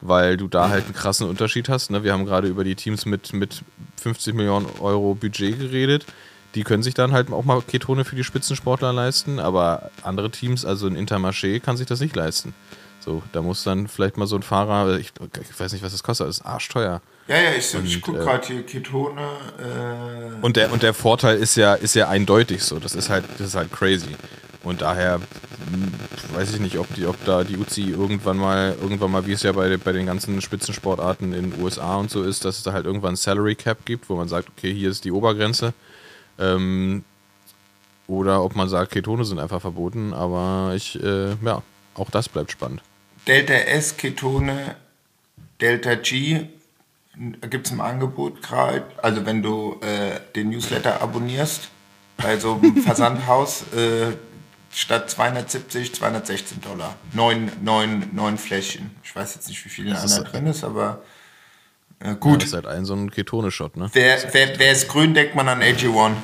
Weil du da halt einen krassen Unterschied hast. Ne? Wir haben gerade über die Teams mit, mit 50 Millionen Euro Budget geredet. Die können sich dann halt auch mal Ketone für die Spitzensportler leisten, aber andere Teams, also ein Intermarché, kann sich das nicht leisten. So, da muss dann vielleicht mal so ein Fahrer, ich, ich weiß nicht, was das kostet, das ist arschteuer. ja, ja, ich, ich gucke äh, gerade hier Ketone. Äh, Und der, und der Vorteil ist ja, ist ja eindeutig so. Das ist halt, das ist halt crazy. Und daher hm, weiß ich nicht, ob die, ob da die UCI irgendwann mal, irgendwann mal, wie es ja bei, bei den ganzen Spitzensportarten in den USA und so ist, dass es da halt irgendwann ein Salary Cap gibt, wo man sagt, okay, hier ist die Obergrenze. Ähm, oder ob man sagt, Ketone sind einfach verboten, aber ich, äh, ja, auch das bleibt spannend. Delta S, Ketone, Delta G gibt es im Angebot gerade. Also wenn du äh, den Newsletter abonnierst bei so einem Versandhaus, äh, statt 270, 216 Dollar. Neun, neun, neun Fläschchen. Ich weiß jetzt nicht, wie viel einer drin ist, aber äh, Gut. gut. Das ist halt ein so ein Ketone-Shot, ne? Wer, wer, wer ist grün, denkt man an AG1.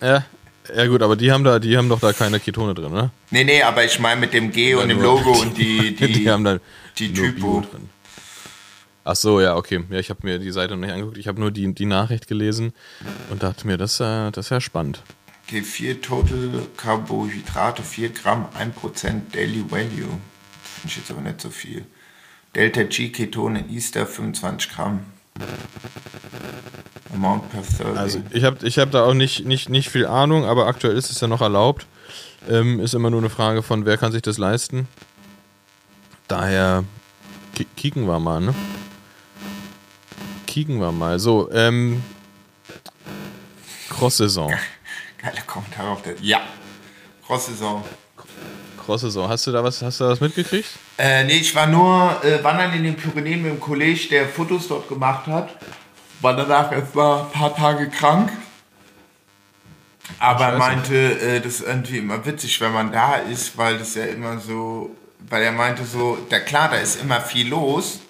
Ja, ja gut, aber die haben da, die haben doch da keine Ketone drin, ne? Nee, nee, aber ich meine mit dem G und dem Logo und die, die, die haben dann die Typo. Drin. Ach so, ja, okay. Ja, ich habe mir die Seite noch nicht angeguckt. Ich habe nur die, die Nachricht gelesen und dachte mir, das ja, das ist ja spannend. G4 Total Carbohydrate 4 Gramm, 1% Daily Value. Finde ich jetzt aber nicht so viel. Delta G Ketone Easter 25 Gramm. Amount per Survey. Also ich habe ich hab da auch nicht, nicht, nicht viel Ahnung, aber aktuell ist es ja noch erlaubt. Ähm, ist immer nur eine Frage von, wer kann sich das leisten. Daher ki kicken wir mal, ne? Kicken wir mal. So, ähm, Cross-Saison. Geiler Kommentar auf der. Ja. Cross-Saison. Cross-Saison. Hast du da was, hast du was mitgekriegt? Äh, nee, ich war nur äh, wandern in den Pyrenäen mit dem Kollege, der Fotos dort gemacht hat. War danach erst mal ein paar Tage krank. Aber Scheiße. meinte, äh, das ist irgendwie immer witzig, wenn man da ist, weil das ja immer so, weil er meinte so, da klar, da ist immer viel los,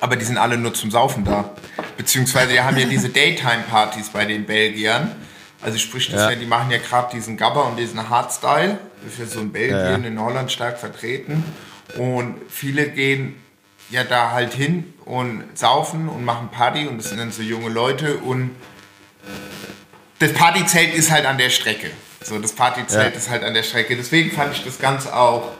aber die sind alle nur zum Saufen da. Beziehungsweise die haben ja diese Daytime-Partys bei den Belgiern. Also sprich, das Ja. ja. die machen ja gerade diesen Gabber und diesen Hardstyle. Das ist ja so in Belgien, Ja, in Holland stark vertreten. Und viele gehen ja da halt hin und saufen und machen Party und das sind dann so junge Leute und das Partyzelt ist halt an der Strecke. So, das Partyzelt Ja. ist halt an der Strecke. Deswegen fand ich das Ganze auch,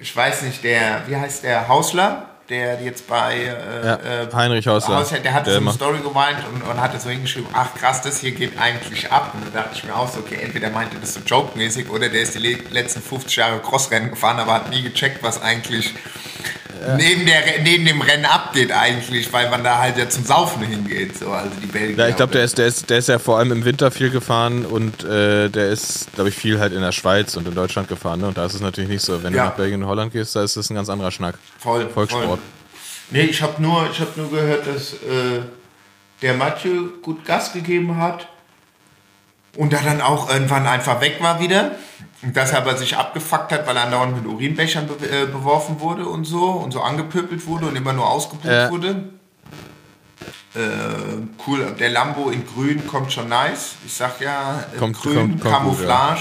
ich weiß nicht, der, wie heißt der, Hausler, der jetzt bei äh, Ja, äh, Heinrich Hausler. Hausler, der hat Der so eine macht- Story gemeint und, und hatte so hingeschrieben, ach krass, das hier geht eigentlich ab. Und da dachte ich mir auch so, okay, entweder meinte das so joke-mäßig oder der ist die le letzten 50 Jahre Crossrennen gefahren, aber hat nie gecheckt, was eigentlich neben, der, neben dem Rennen abgeht eigentlich, weil man da halt ja zum Saufen hingeht. So, also die Belgier. Ja, ich glaube, der ist, der, ist, der ist ja vor allem im Winter viel gefahren und äh, der ist, glaube ich, viel halt in der Schweiz und in Deutschland gefahren. Ne? Und da ist es natürlich nicht so. Wenn Ja. du nach Belgien und Holland gehst, da ist das ein ganz anderer Schnack. voll, Volkssport. Voll. Nee, ich habe nur, ich hab nur gehört, dass äh, der Mathieu gut Gas gegeben hat und da dann auch irgendwann einfach weg war wieder. Und dass er aber sich abgefuckt hat, weil er andauernd mit Urinbechern be äh, beworfen wurde und so und so angepöbelt wurde und immer nur ausgebucht Ja. wurde. Äh, cool, der Lambo in grün kommt schon nice. Ich sag ja, äh, Kommt- grün, kommt- kommt gut, Camouflage.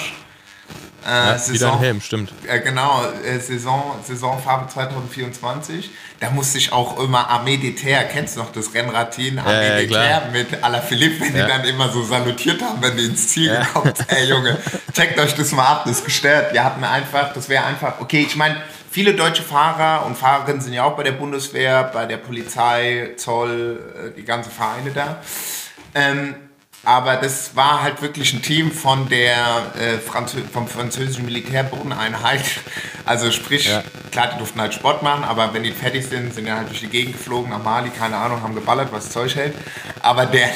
Äh, Ja, wieder Saison- ein Helm, stimmt. äh, genau, äh, Saison, Saisonfarbe 2024. Da musste ich auch immer Armee de Terre, kennst du noch das Rennradteam Armee Ja, ja, de klar. Terre mit Alaphilippe, wenn Ja. die dann immer so salutiert haben, wenn die ins Ziel Ja. gekommen sind. Ey Junge, checkt euch das mal ab, das ist gestört. Wir hatten einfach, das wäre einfach, okay, ich meine, viele deutsche Fahrer und Fahrerinnen sind ja auch bei der Bundeswehr, bei der Polizei, Zoll, äh, die ganzen Vereine da. Ähm, aber das war halt wirklich ein Team von der äh, Franzö vom französischen Militärbodeneinheit. Also sprich, Ja. klar, die durften halt Sport machen, aber wenn die fertig sind, sind die halt durch die Gegend geflogen nach Mali, keine Ahnung, haben geballert, was Zeug hält. Aber deren,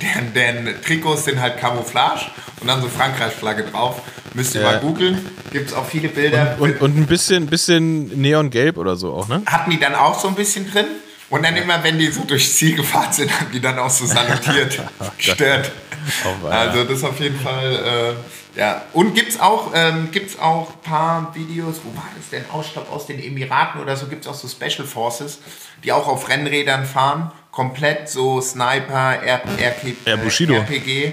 deren, deren Trikots sind halt Camouflage und dann so Frankreich-Flagge drauf. Müsst ihr Ja. mal googeln. Gibt es auch viele Bilder. Und, und ein bisschen, bisschen Neongelb oder so auch, ne? hatten die dann auch so ein bisschen drin. Und dann immer, wenn die so durchs Ziel gefahren sind, haben die dann auch so salutiert. Stört. Auch wahr, Also das auf jeden Fall, äh, ja. Und gibt's auch, ähm, gibt's auch ein paar Videos, wo war das denn? Aus, ich glaub, aus den Emiraten oder so gibt's auch so Special Forces, die auch auf Rennrädern fahren. Komplett so Sniper, R RP. RPG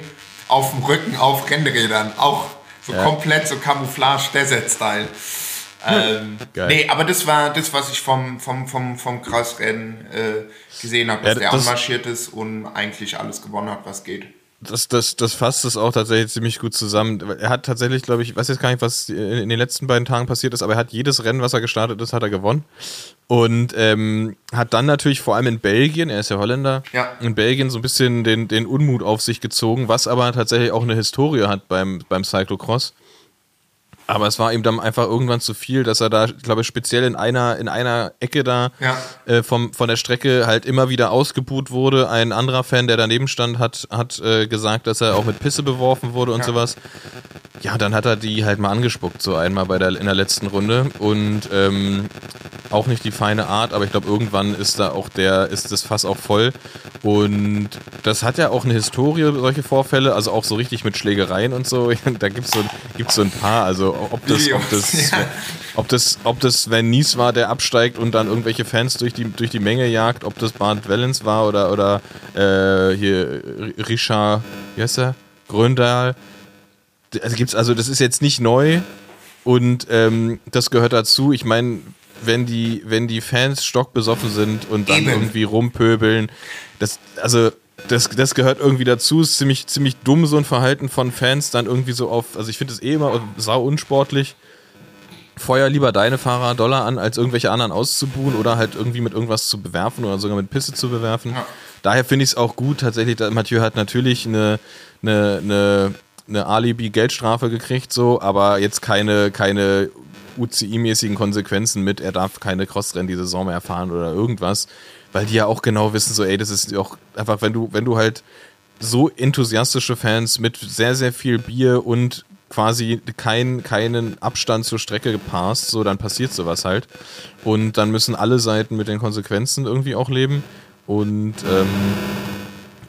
auf dem Rücken auf Rennrädern. Auch so Ja. komplett so Camouflage Desert-Style. Ähm, nee, aber das war das, was ich vom, vom, vom, vom Crossrennen äh, gesehen habe, dass Ja, der das- anmarschiert ist und eigentlich alles gewonnen hat, was geht. Das, das, das fasst es auch tatsächlich ziemlich gut zusammen. Er hat tatsächlich, glaube ich, ich weiß jetzt gar nicht, was in den letzten beiden Tagen passiert ist, aber er hat jedes Rennen, was er gestartet ist, hat er gewonnen. Und ähm, hat dann natürlich vor allem in Belgien, er ist ja Holländer, Ja. in Belgien so ein bisschen den, den Unmut auf sich gezogen, was aber tatsächlich auch eine Historie hat beim, beim Cyclocross. Aber es war ihm dann einfach irgendwann zu viel, dass er da, glaube ich, speziell in einer, in einer Ecke da Ja. äh, vom, von der Strecke halt immer wieder ausgebuht wurde. Ein anderer Fan, der daneben stand, hat, hat äh, gesagt, dass er auch mit Pisse beworfen wurde und Ja. sowas. Ja, dann hat er die halt mal angespuckt, so einmal bei der, in der letzten Runde. Und ähm, auch nicht die feine Art, aber ich glaube, irgendwann ist da auch der, ist das Fass auch voll. Und das hat ja auch eine Historie, solche Vorfälle, also auch so richtig mit Schlägereien und so. Da gibt es so, gibt's so ein paar. Also ob das, ob das, ja. ob das, ob das Van Nies war, der absteigt und dann irgendwelche Fans durch die, durch die Menge jagt, ob das Bart Wellens war oder, oder äh, hier Richard, wie heißt er? Gröndahl. Also gibt's, also das ist jetzt nicht neu und ähm, das gehört dazu. Ich meine, wenn die, wenn die Fans stockbesoffen sind und dann Eben. irgendwie rumpöbeln, das, also das, das gehört irgendwie dazu. Ist ziemlich, ziemlich dumm, so ein Verhalten von Fans dann irgendwie so auf. Also ich finde es eh immer sau unsportlich. feuer lieber deine Fahrer Dollar an, als irgendwelche anderen auszubuhen oder halt irgendwie mit irgendwas zu bewerfen oder sogar mit Pisse zu bewerfen. Ja. Daher finde ich es auch gut, tatsächlich, Mathieu hat natürlich eine, eine, eine, eine Alibi-Geldstrafe gekriegt, so, aber jetzt keine, keine UCI-mäßigen Konsequenzen mit, er darf keine Crossrennen die Saison mehr fahren oder irgendwas, weil die ja auch genau wissen, so, ey, das ist auch einfach, wenn du, wenn du halt so enthusiastische Fans mit sehr, sehr viel Bier und quasi kein, keinen Abstand zur Strecke gepasst, so dann passiert sowas halt. Und dann müssen alle Seiten mit den Konsequenzen irgendwie auch leben. Und ähm,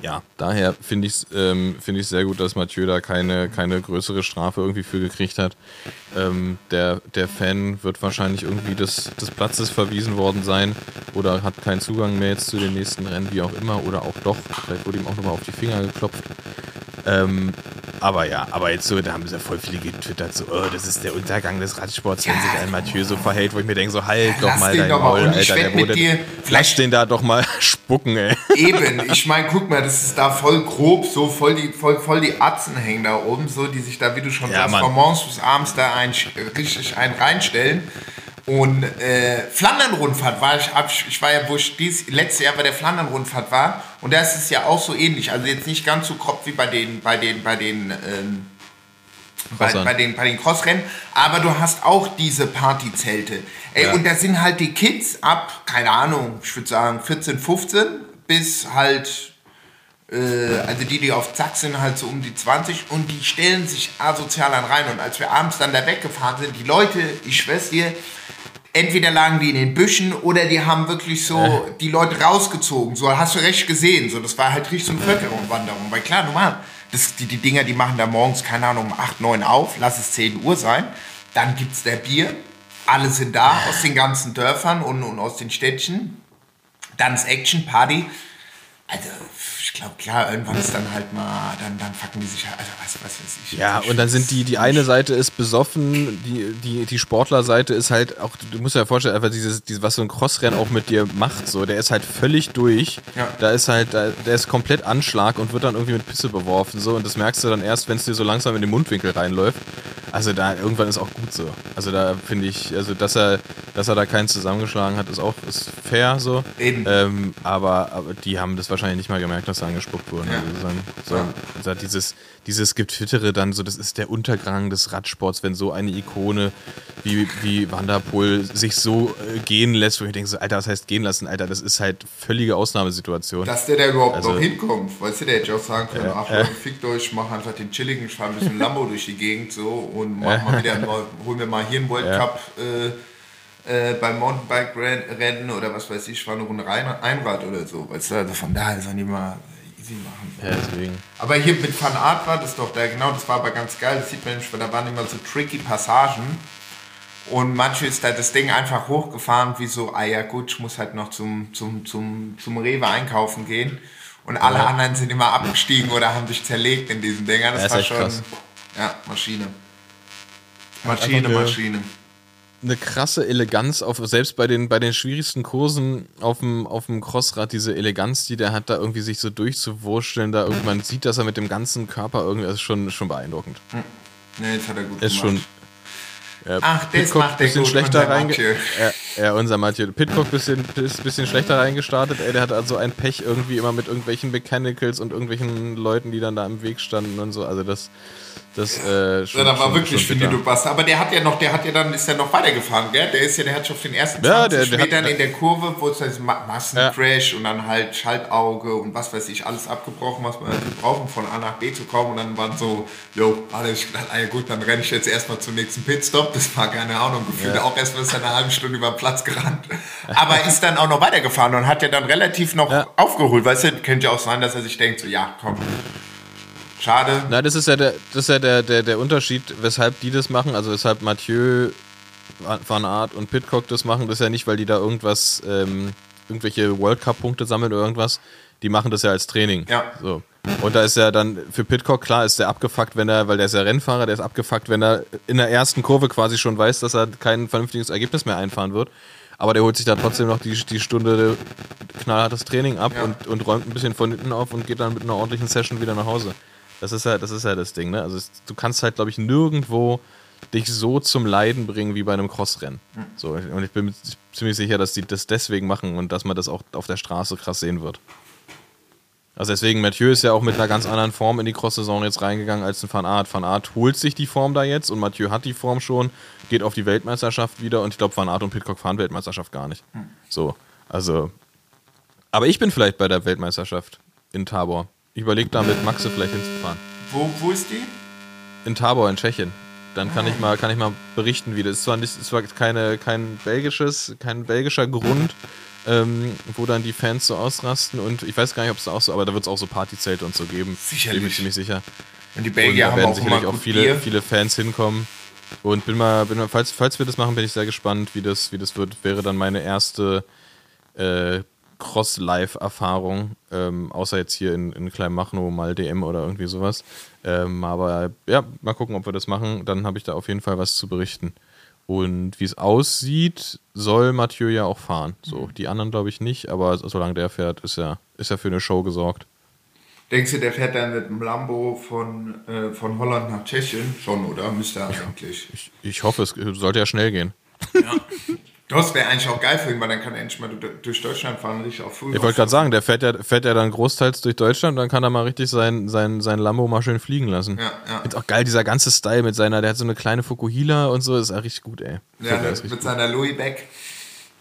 ja, daher finde ich es ähm, find sehr gut, dass Mathieu da keine, keine größere Strafe irgendwie für gekriegt hat. Ähm, der, der Fan wird wahrscheinlich irgendwie des, des Platzes verwiesen worden sein oder hat keinen Zugang mehr jetzt zu den nächsten Rennen, wie auch immer, oder auch doch. Vielleicht wurde ihm auch nochmal auf die Finger geklopft. Ähm, aber ja, aber jetzt so, da haben ja voll viele getwittert, so, oh, das ist der Untergang des Radsports, wenn sich ein Mathieu so verhält, wo ich mir denke, so, halt doch lass mal dein doch. Maul, Alter, der wurde, dir, lass vielleicht- den da doch mal spucken, ey. Eben, ich meine, guck mal, das ist da voll grob, so voll die, voll, voll die Atzen hängen da oben, so, die sich da, wie du schon Ja, sagst, von morgens bis abends da ein, richtig einen reinstellen. Und äh, Flandern-Rundfahrt war ich, hab ich, war ja, wo ich dies, letztes Jahr bei der Flandern-Rundfahrt war, und da ist es ja auch so ähnlich, also jetzt nicht ganz so grob wie bei den, bei den, bei den, ähm, bei, bei, den, bei den Crossrennen, aber du hast auch diese Partyzelte. Ey, Ja. und da sind halt die Kids ab, keine Ahnung, ich würde sagen 14, 15 bis halt, also die, die auf Zack sind, halt so um die 20 und die stellen sich asozial an rein. Und als wir abends dann da weggefahren sind, die Leute, ich schwör's dir, entweder lagen die in den Büschen oder die haben wirklich so die Leute rausgezogen. So hast du recht gesehen. So, das war halt richtig so eine Völkerwanderung. Weil klar, normal, das, die, die Dinger, die machen da morgens, keine Ahnung, um 8, 9 auf, lass es 10 Uhr sein. Dann gibt's der Bier. Alle sind da aus den ganzen Dörfern und, und aus den Städtchen. Dann ist Action, Party. Also, ich glaube, klar, irgendwann ist dann halt mal, dann, dann fucken die sich halt, also was, was weiß ich. Ja, und dann sind die, die eine Seite ist besoffen, die, die, die Sportlerseite ist halt auch, du musst dir ja vorstellen, einfach dieses, dieses, was so ein Crossrennen auch mit dir macht, so, der ist halt völlig durch. Ja. Da ist halt, da- der ist komplett Anschlag und wird dann irgendwie mit Pisse beworfen, so, und das merkst du dann erst, wenn es dir so langsam in den Mundwinkel reinläuft. Also da, irgendwann ist auch gut so. Also da finde ich, also dass er, dass er da keinen zusammengeschlagen hat, ist auch, ist fair, so. Eben. Ähm, aber, aber die haben das wahrscheinlich nicht mal gemerkt, sie angespuckt wurden. Ja. Also so, Ja. also dieses, dieses Getwittere dann so, das ist der Untergang des Radsports, wenn so eine Ikone wie, wie Vanderpool sich so äh, gehen lässt, wo ich denke so, Alter, was heißt gehen lassen, Alter, das ist halt völlige Ausnahmesituation. Dass der da überhaupt Also- noch hinkommt. Weißt du, der hätte auch sagen können, Ja, ach äh. Fickt euch, mach einfach den chilligen, fahr ein bisschen Lambo durch die Gegend so und mach mal wieder, hol mir mal hier einen World Ja. Cup äh, äh, beim Mountainbike-Rennen oder was weiß ich, fahr eine Runde rein, Einrad oder so. Weißt du, also von daher sollen die mal easy machen. ja, deswegen. Aber hier mit Van Art war das doch da, genau, das war aber ganz geil, das sieht man nämlich, weil da waren immer so tricky Passagen. Und manche ist da das Ding einfach hochgefahren, wie so, ah ja gut, ich muss halt noch zum, zum, zum, zum Rewe einkaufen gehen. Und alle Ja. anderen sind immer abgestiegen oder haben sich zerlegt in diesen Dingern. Das Ja, ist war schon, krass. ja, Maschine. Maschine, Maschine. Eine krasse Eleganz auf, selbst bei den, bei den schwierigsten Kursen auf dem, auf dem Crossrad, diese Eleganz, die der hat, da irgendwie sich so durchzuwurschteln, da irgendwann sieht, dass er mit dem ganzen Körper irgendwie, das ist schon, schon beeindruckend. Ne, jetzt hat er gut Ist gemacht. schon. Ja, Ach, das Pitcock macht bisschen gut, schlechter reinge. Ja, ja, unser Mathieu. Pitcock bisschen, ist bisschen schlechter reingestartet. Ey, der hat also ein Pech irgendwie immer mit irgendwelchen Mechanicals und irgendwelchen Leuten, die dann da im Weg standen und so. Also das, das äh, schon, Ja, da war schon, wirklich schon bitter. du Bass. Aber der hat ja noch, der hat ja dann, ist ja noch weitergefahren, gell? Der ist ja, der hat schon auf den ersten Ja, 20 der- der hat- Metern in der Kurve, wo es da diesen Ma- Massencrash und dann halt Schaltauge und was weiß ich, alles abgebrochen, was braucht, um von A nach B zu kommen. Und dann waren so, jo, alles klar, ah ja gut, dann renne ich jetzt erstmal zum nächsten Pitstop. Das war keine Ahnung, gefühlt auch erstmal er eine halbe Stunde über den Platz gerannt. Aber ist dann auch noch weitergefahren und hat ja dann relativ noch Ja. aufgeholt. Weißt du, könnte ja auch sein, dass er sich denkt, so, ja, komm. Schade. Na, das ist ja der, das ist ja der, der, der Unterschied, weshalb die das machen, also weshalb Mathieu, Van Aert und Pitcock das machen, das ist ja nicht, weil die da irgendwas, ähm, irgendwelche World Cup-Punkte sammeln oder irgendwas. Die machen das ja als Training. Ja. So. Und da ist ja dann für Pitcock klar, ist der abgefuckt, wenn er, weil der ist ja Rennfahrer, der ist abgefuckt, wenn er in der ersten Kurve quasi schon weiß, dass er kein vernünftiges Ergebnis mehr einfahren wird. Aber der holt sich da trotzdem noch die, die Stunde knallhartes Training ab Ja. und, und räumt ein bisschen von hinten auf und geht dann mit einer ordentlichen Session wieder nach Hause. Das ist ja das, ist ja das Ding, ne? Also es, du kannst halt, glaube ich, nirgendwo dich so zum Leiden bringen wie bei einem Crossrennen. So, und ich bin mir ziemlich sicher, dass die das deswegen machen und dass man das auch auf der Straße krass sehen wird. Also deswegen, Mathieu ist ja auch mit einer ganz anderen Form in die Cross-Saison jetzt reingegangen als ein Van Aert. Van Aert holt sich die Form da jetzt und Mathieu hat die Form schon, geht auf die Weltmeisterschaft wieder und ich glaube, Van Aert und Pitcock fahren Weltmeisterschaft gar nicht. So, also. Aber ich bin vielleicht bei der Weltmeisterschaft in Tabor. Ich überlege da mit Maxe vielleicht hinzufahren. Wo, wo ist die? In Tabor in Tschechien. Dann kann ich mal, kann ich mal berichten, wie das ist. Zwar nicht, es war keine, kein belgisches, kein belgischer Grund, ähm, wo dann die Fans so ausrasten und ich weiß gar nicht, ob es da auch so, aber da wird es auch so Partyzelte und so geben. Sicherlich. Bin mir ziemlich sicher. Und die Und Belgier da haben werden auch sicherlich auch viele, Bier. viele Fans hinkommen. Und bin mal, bin mal falls, falls wir das machen, bin ich sehr gespannt, wie das, wie das wird. Wäre dann meine erste äh, Cross-Live-Erfahrung, ähm, außer jetzt hier in, in Kleinmachnow mal DM oder irgendwie sowas. Ähm, aber ja, mal gucken, ob wir das machen. Dann habe ich da auf jeden Fall was zu berichten. Und wie es aussieht, soll Mathieu ja auch fahren. So, die anderen glaube ich nicht, aber solange der fährt, ist ja, ist ja für eine Show gesorgt. Denkst du, der fährt dann mit dem Lambo von, äh, von Holland nach Tschechien? Schon, oder? Müsste er eigentlich. Ich, ich hoffe, es sollte ja schnell gehen. Das wäre eigentlich auch geil für ihn, weil dann kann er endlich mal du- durch Deutschland fahren, richtig auf Full. Ich wollte gerade sagen, der fährt ja, fährt ja dann großteils durch Deutschland, dann kann er mal richtig sein, sein, sein Lambo mal schön fliegen lassen. Ja, ja. Ist auch geil, dieser ganze Style mit seiner, der hat so eine kleine Fukuhila und so, ist ja richtig gut, ey. Ja, Der ist mit seiner Louis Beck.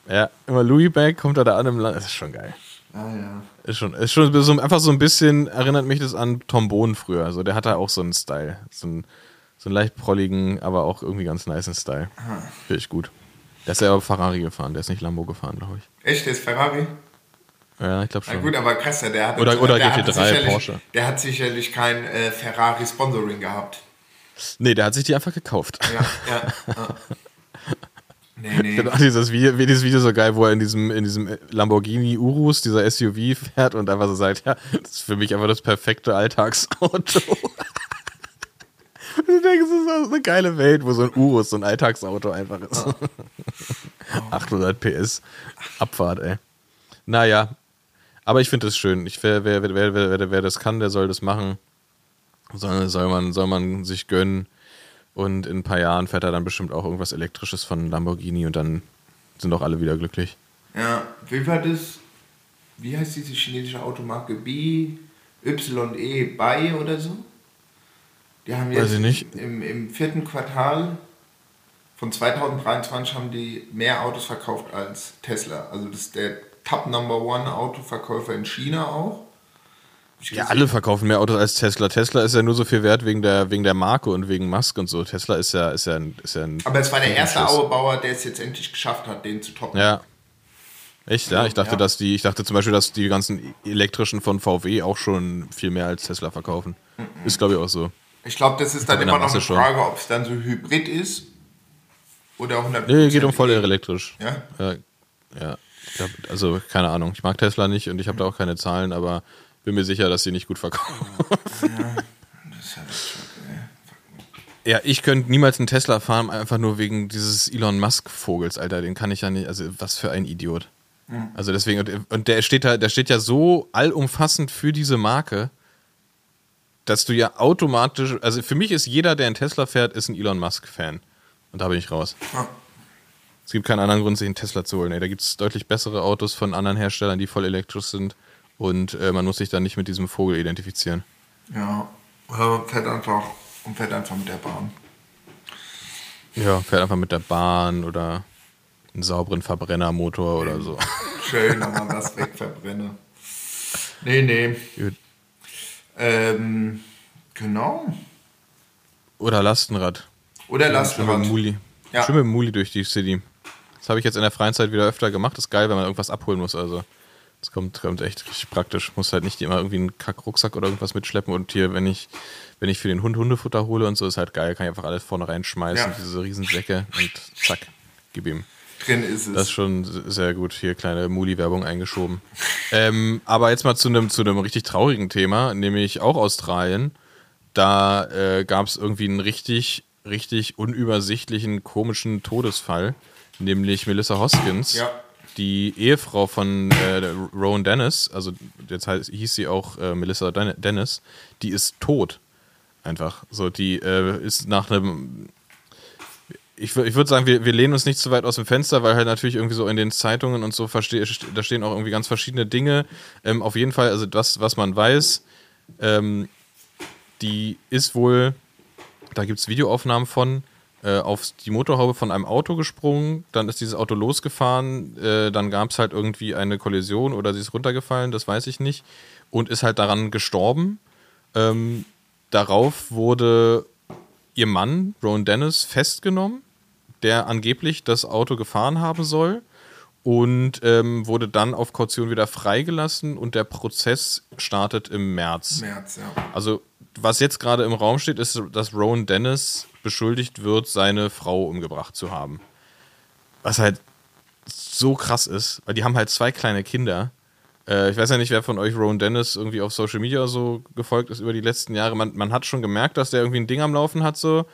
gut. ja, immer Louis Bag kommt er da an im Land, das ist schon geil. Ah, ja. Ist schon, ist schon so, einfach so ein bisschen, erinnert mich das an Tom Bohn früher. Also der hatte auch so einen Style. So einen, so einen leicht prolligen, aber auch irgendwie ganz niceen Style. Finde ich gut. Der ist ja aber Ferrari gefahren, der ist nicht Lambo gefahren, glaube ich. Echt, der ist Ferrari? Ja, ich glaube Na schon. gut, aber krass, der hat. Oder- oder der hat GT3 sicherlich- Porsche. Der hat sicherlich kein äh, Ferrari-Sponsoring gehabt. Nee, der hat sich die einfach gekauft. Ja, ja. ja. Nee, nee. Ich finde auch dieses Video, dieses Video so geil, wo er in diesem, in diesem Lamborghini Urus, dieser SUV fährt und einfach so sagt, ja, das ist für mich einfach das perfekte Alltagsauto. Ich denke, es ist eine geile Welt, wo so ein Urus so ein Alltagsauto einfach ist. 800 PS Abfahrt, ey. Naja, aber ich finde es schön. Ich, wer, wer, wer, wer, wer, wer das kann, der soll das machen. Soll, soll, man, soll man sich gönnen. Und in ein paar Jahren fährt er dann bestimmt auch irgendwas Elektrisches von Lamborghini und dann sind auch alle wieder glücklich. Ja, wie war das? Wie heißt diese chinesische Automarke? B, YE, Bai oder so? Die haben jetzt Weiß ich nicht. Im, im vierten Quartal von 2023 haben die mehr Autos verkauft als Tesla. Also das ist der Top Number One Autoverkäufer in China auch. Ja, alle verkaufen mehr Autos als Tesla. Tesla ist ja nur so viel wert wegen der, wegen der Marke und wegen Musk und so. Tesla ist ja, ist ja, ein, ist ja ein. Aber es war der erste. Autobauer, der es jetzt endlich geschafft hat, den zu toppen. Ja. Echt, ja? Ich dachte, Ja. dass die, ich dachte zum Beispiel, dass die ganzen elektrischen von VW auch schon viel mehr als Tesla verkaufen. Ist, glaube ich, auch so. Ich glaube, das ist dann immer noch eine. Frage, ob es dann so Hybrid ist oder 100%. Nee, geht um voll elektrisch. Ja? Ja. ja. Also, keine Ahnung. Ich mag Tesla nicht und ich habe da auch keine Zahlen, aber bin mir sicher, dass sie nicht gut verkaufen. Das ist. Ja, ich könnte niemals einen Tesla fahren, einfach nur wegen dieses Elon Musk-Vogels, Alter. Den kann ich ja nicht. Also, was für ein Idiot. Also, deswegen, und, und der steht da, der steht ja so allumfassend für diese Marke, dass du ja automatisch. Also, für mich ist jeder, der einen Tesla fährt, ist ein Elon Musk-Fan. Und da bin ich raus. Es gibt keinen anderen Grund, sich einen Tesla zu holen. Ey, da gibt es deutlich bessere Autos von anderen Herstellern, die voll elektrisch sind. Und äh, man muss sich dann nicht mit diesem Vogel identifizieren. Ja, oder fährt einfach und fährt einfach mit der Bahn. Ja, fährt einfach mit der Bahn oder einen sauberen Verbrennermotor oder so. Schön, nochmal was wegverbrenne. Nee, nee. Gut. Ähm, genau. Oder Lastenrad. Oder Schön mit Lastenrad. Muli. Ja. Schön mit dem Muli durch die City. Das habe ich jetzt in der freien Zeit wieder öfter gemacht. Das ist geil, wenn man irgendwas abholen muss. Also, das kommt, kommt echt richtig praktisch. Muss halt nicht immer irgendwie einen Kack-Rucksack oder irgendwas mitschleppen. Und hier, wenn ich, wenn ich für den Hund Hundefutter hole und so, ist halt geil. Kann ich einfach alles vorne reinschmeißen. Ja. Diese riesen Säcke und zack, gib ihm. Drin ist es. Das ist schon sehr gut. Hier kleine Muli-Werbung eingeschoben. ähm, aber jetzt mal zu einem zu richtig traurigen Thema, nämlich auch Australien. Da äh, gab es irgendwie einen richtig, richtig unübersichtlichen, komischen Todesfall, nämlich Melissa Hoskins, Ja. die Ehefrau von äh, Rowan Dennis, also jetzt heißt, hieß sie auch äh, Melissa Den Dennis, die ist tot. Einfach. So, die äh, ist nach einem ich, ich würde sagen, wir, wir lehnen uns nicht zu weit aus dem Fenster, weil halt natürlich irgendwie so in den Zeitungen und so versteh, da stehen auch irgendwie ganz verschiedene Dinge. Ähm, auf jeden Fall, also das, was man weiß, ähm, die ist wohl, da gibt es Videoaufnahmen von, äh, auf die Motorhaube von einem Auto gesprungen, dann ist dieses Auto losgefahren, äh, dann gab es halt irgendwie eine Kollision oder sie ist runtergefallen, das weiß ich nicht, und ist halt daran gestorben. Ähm, darauf wurde ihr Mann, Rowan Dennis, festgenommen, der angeblich das Auto gefahren haben soll und ähm, wurde dann auf Kaution wieder freigelassen und der Prozess startet im März. März, ja. Also, was jetzt gerade im Raum steht, ist, dass Rowan Dennis beschuldigt wird, seine Frau umgebracht zu haben. Was halt so krass ist, weil die haben halt zwei kleine Kinder. Äh, ich weiß ja nicht, wer von euch Rowan Dennis irgendwie auf Social Media so gefolgt ist über die letzten Jahre. Man, man hat schon gemerkt, dass der irgendwie ein Ding am Laufen hat, so.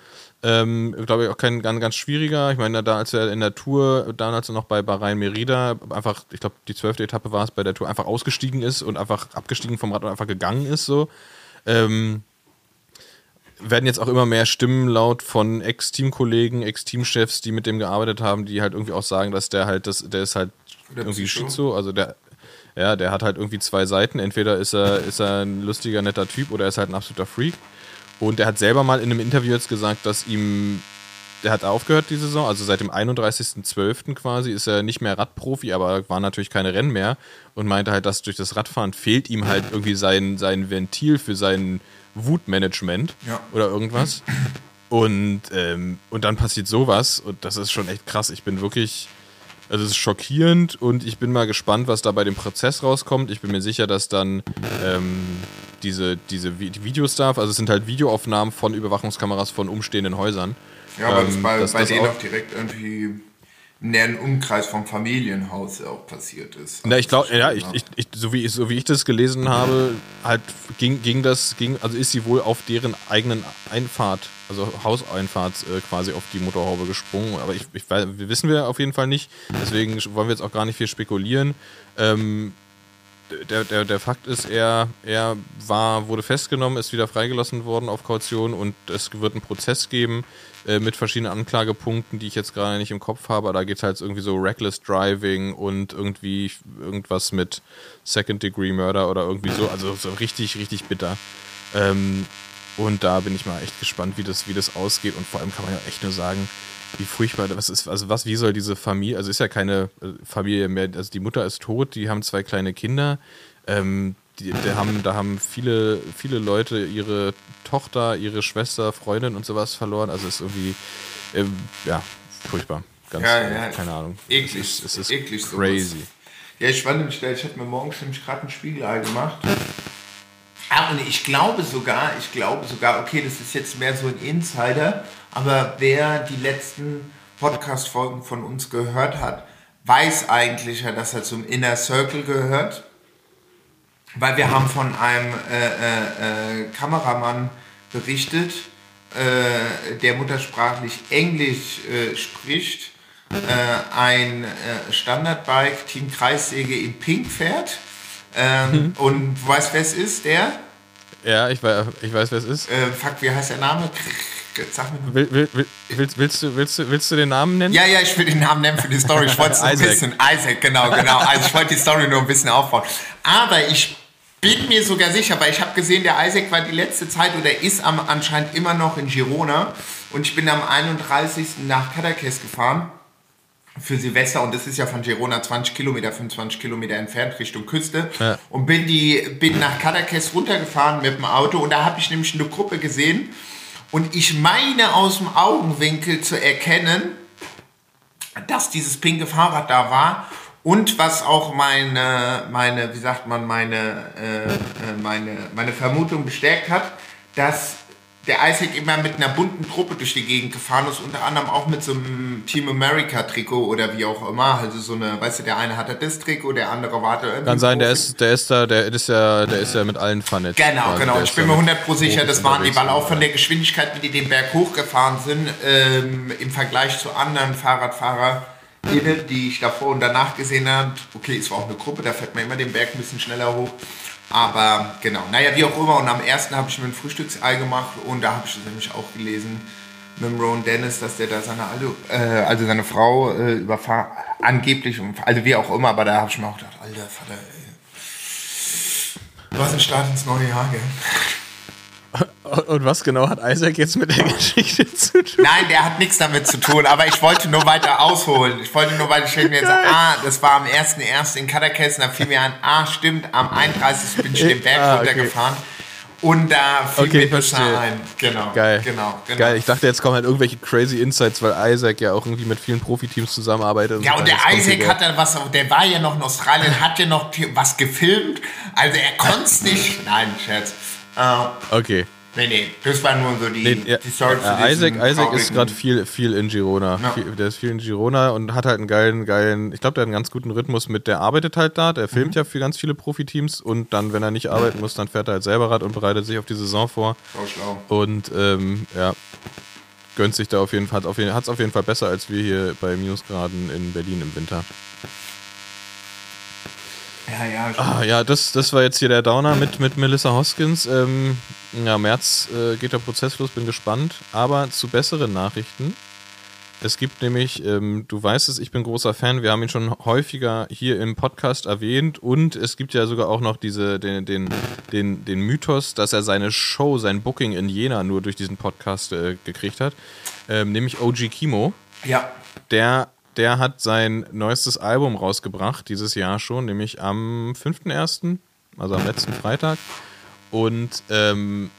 Ähm, glaube ich auch kein ganz, ganz schwieriger. Ich meine, da als er in der Tour, damals noch bei Bahrain Merida, einfach, ich glaube, die zwölfte Etappe war es bei der Tour, einfach ausgestiegen ist und einfach abgestiegen vom Rad und einfach gegangen ist, so. Ähm, werden jetzt auch immer mehr Stimmen laut von Ex-Teamkollegen, Ex-Teamchefs, die mit dem gearbeitet haben, die halt irgendwie auch sagen, dass der halt, das, der ist halt Der irgendwie. Schizo, also der, ja, der hat halt irgendwie zwei Seiten. Entweder ist er, ist er ein lustiger, netter Typ oder er ist halt ein absoluter Freak. Und er hat selber mal in einem Interview jetzt gesagt, dass ihm, der hat aufgehört die Saison, also seit dem 31.12. quasi ist er nicht mehr Radprofi, aber war natürlich keine Rennen mehr und meinte halt, dass durch das Radfahren fehlt ihm halt irgendwie sein, sein Ventil für sein Wutmanagement Ja. oder irgendwas. Und, ähm, und dann passiert sowas und das ist schon echt krass. Ich bin wirklich, also es ist schockierend und ich bin mal gespannt, was da bei dem Prozess rauskommt. Ich bin mir sicher, dass dann ähm, diese, diese Vi- die Videos darf, also es sind halt Videoaufnahmen von Überwachungskameras von umstehenden Häusern. Ja, aber das Ähm, bei, dass bei das denen auch- direkt irgendwie im näheren Umkreis vom Familienhaus auch passiert ist. Na, ich glaube, ja, ich, ich, ich, so, wie ich, so wie ich das gelesen habe, halt ging, ging das, ging, also ist sie wohl auf deren eigenen Einfahrt, also Hauseinfahrt äh, quasi auf die Motorhaube gesprungen. Aber ich, ich weiß, wir wissen wir auf jeden Fall nicht. Deswegen wollen wir jetzt auch gar nicht viel spekulieren. Ähm, der, der, der Fakt ist, er, er war, wurde festgenommen, ist wieder freigelassen worden auf Kaution und es wird einen Prozess geben äh, mit verschiedenen Anklagepunkten, die ich jetzt gerade nicht im Kopf habe. Da geht es halt irgendwie so Reckless Driving und irgendwie irgendwas mit Second Degree Murder oder irgendwie so. Also so richtig, richtig bitter. Ähm, und da bin ich mal echt gespannt, wie das, wie das ausgeht. Und vor allem kann man ja echt nur sagen, wie furchtbar das ist. Also was, wie soll diese Familie, also ist ja keine äh, Familie mehr, also die Mutter ist tot, die haben zwei kleine Kinder. Ähm, die, die haben, da haben viele, viele Leute ihre Tochter, ihre Schwester, Freundin und sowas verloren. Also es ist irgendwie, ähm, ja, furchtbar. Ganz, Ja, ja. keine Ahnung. Eklig. Es ist, es ist Eklig sowas. crazy. Ja, ich war nämlich da, ich habe mir morgens nämlich gerade ein Spiegelei gemacht. Ah, und ich glaube sogar, ich glaube sogar, okay, das ist jetzt mehr so ein Insider, aber wer die letzten Podcast-Folgen von uns gehört hat, weiß eigentlich ja, dass er zum Inner Circle gehört. Weil wir haben von einem äh, äh, äh, Kameramann berichtet, äh, der muttersprachlich Englisch äh, spricht, äh, ein Standardbike Team Kreissäge in Pink fährt. Ähm, Und du weißt, wer es ist? Der? Ja, ich weiß, ich weiß, wer es ist. Fuck, wie heißt der Name? Sag mir. Will, will, will, willst, willst, du, willst, du, willst du den Namen nennen? Ja, ja, ich will den Namen nennen für die Story. Ich wollte es ein bisschen. Isaac, genau, genau. Also ich wollte die Story nur ein bisschen aufbauen. Aber ich bin mir sogar sicher, weil ich habe gesehen, der Isaac war die letzte Zeit oder ist am, anscheinend immer noch in Girona. Und ich bin am 31. nach Cadaqués gefahren für Silvester und das ist ja von Girona 20 Kilometer, 25 Kilometer entfernt Richtung Küste Ja. und bin die bin nach Cadaqués runtergefahren mit dem Auto und da habe ich nämlich eine Gruppe gesehen und ich meine aus dem Augenwinkel zu erkennen, dass dieses pinke Fahrrad da war und was auch meine, meine wie sagt man, meine, äh, äh, meine, meine Vermutung bestärkt hat, dass der Isaac immer mit einer bunten Truppe durch die Gegend gefahren ist, unter anderem auch mit so einem Team America Trikot oder wie auch immer. Also so eine, weißt du, der eine hatte das Trikot, der andere warte irgendwie. Kann sein, der ist, der ist da, der ist ja, der ist ja mit allen vernetzt. Genau, quasi. genau. Der Ich bin mir mit 100 pro sicher, das waren die, weil auch von der Geschwindigkeit, wie die den Berg hochgefahren sind, ähm, im Vergleich zu anderen Fahrradfahrern, die ich davor und danach gesehen habe, okay, es war auch eine Gruppe, da fährt man immer den Berg ein bisschen schneller hoch. Aber genau, naja, wie auch immer. Und am ersten habe ich mir ein Frühstücksei gemacht und da habe ich nämlich auch gelesen, mit Ron Dennis, dass der da seine alte, äh, also seine Frau äh, überfahren, angeblich, also wie auch immer, aber da habe ich mir auch gedacht, alter Vater, ey. Hast einen Start ins neue Jahr, gell? Und was genau hat Isaac jetzt mit der Geschichte zu tun? Nein, der hat nichts damit zu tun, aber ich wollte nur weiter ausholen. Ich wollte nur weiter stellen, jetzt ah, das war am 1.1. in Katakessen, da fiel mir an, ah, stimmt, am 31. bin ich den Berg Ah, okay. runtergefahren. Und da fiel Okay, mir das da ein. Genau. Geil. Genau, genau. Geil, ich dachte, jetzt kommen halt irgendwelche crazy Insights, weil Isaac ja auch irgendwie mit vielen Profiteams zusammenarbeitet. Ja, so. und der Isaac hat dann was, der war ja noch in Australien, hat ja noch was gefilmt. Also er konnte es nicht. Nein, Scherz. Äh, Okay. nee, nee, das war nur so die, Nee, ja, die Story äh, Isaac, Isaac ist gerade viel, viel in Girona. Ja. Viel, der ist viel in Girona und hat halt einen geilen, geilen, ich glaube, der hat einen ganz guten Rhythmus mit, der arbeitet halt da, der Mhm. filmt ja für ganz viele Profiteams und dann, wenn er nicht arbeiten muss, dann fährt er halt selber Rad und bereitet sich auf die Saison vor. Schlau, schlau. Und ähm, ja, gönnt sich da auf jeden Fall, hat es auf jeden Fall besser als wir hier bei Minusgraden in Berlin im Winter. Ja, ja. Ah, ja, das, das war jetzt hier der Downer mit, mit Melissa Hoskins. Ähm, ja, März äh, geht der Prozess los, bin gespannt. Aber zu besseren Nachrichten. Es gibt nämlich, ähm, du weißt es, ich bin großer Fan, wir haben ihn schon häufiger hier im Podcast erwähnt und es gibt ja sogar auch noch diese, den, den, den, den Mythos, dass er seine Show, sein Booking in Jena nur durch diesen Podcast äh, gekriegt hat. Ähm, nämlich OG Kimo ja. der, der hat sein neuestes Album rausgebracht, dieses Jahr schon, nämlich am 5.1., also am letzten Freitag. Und ähm,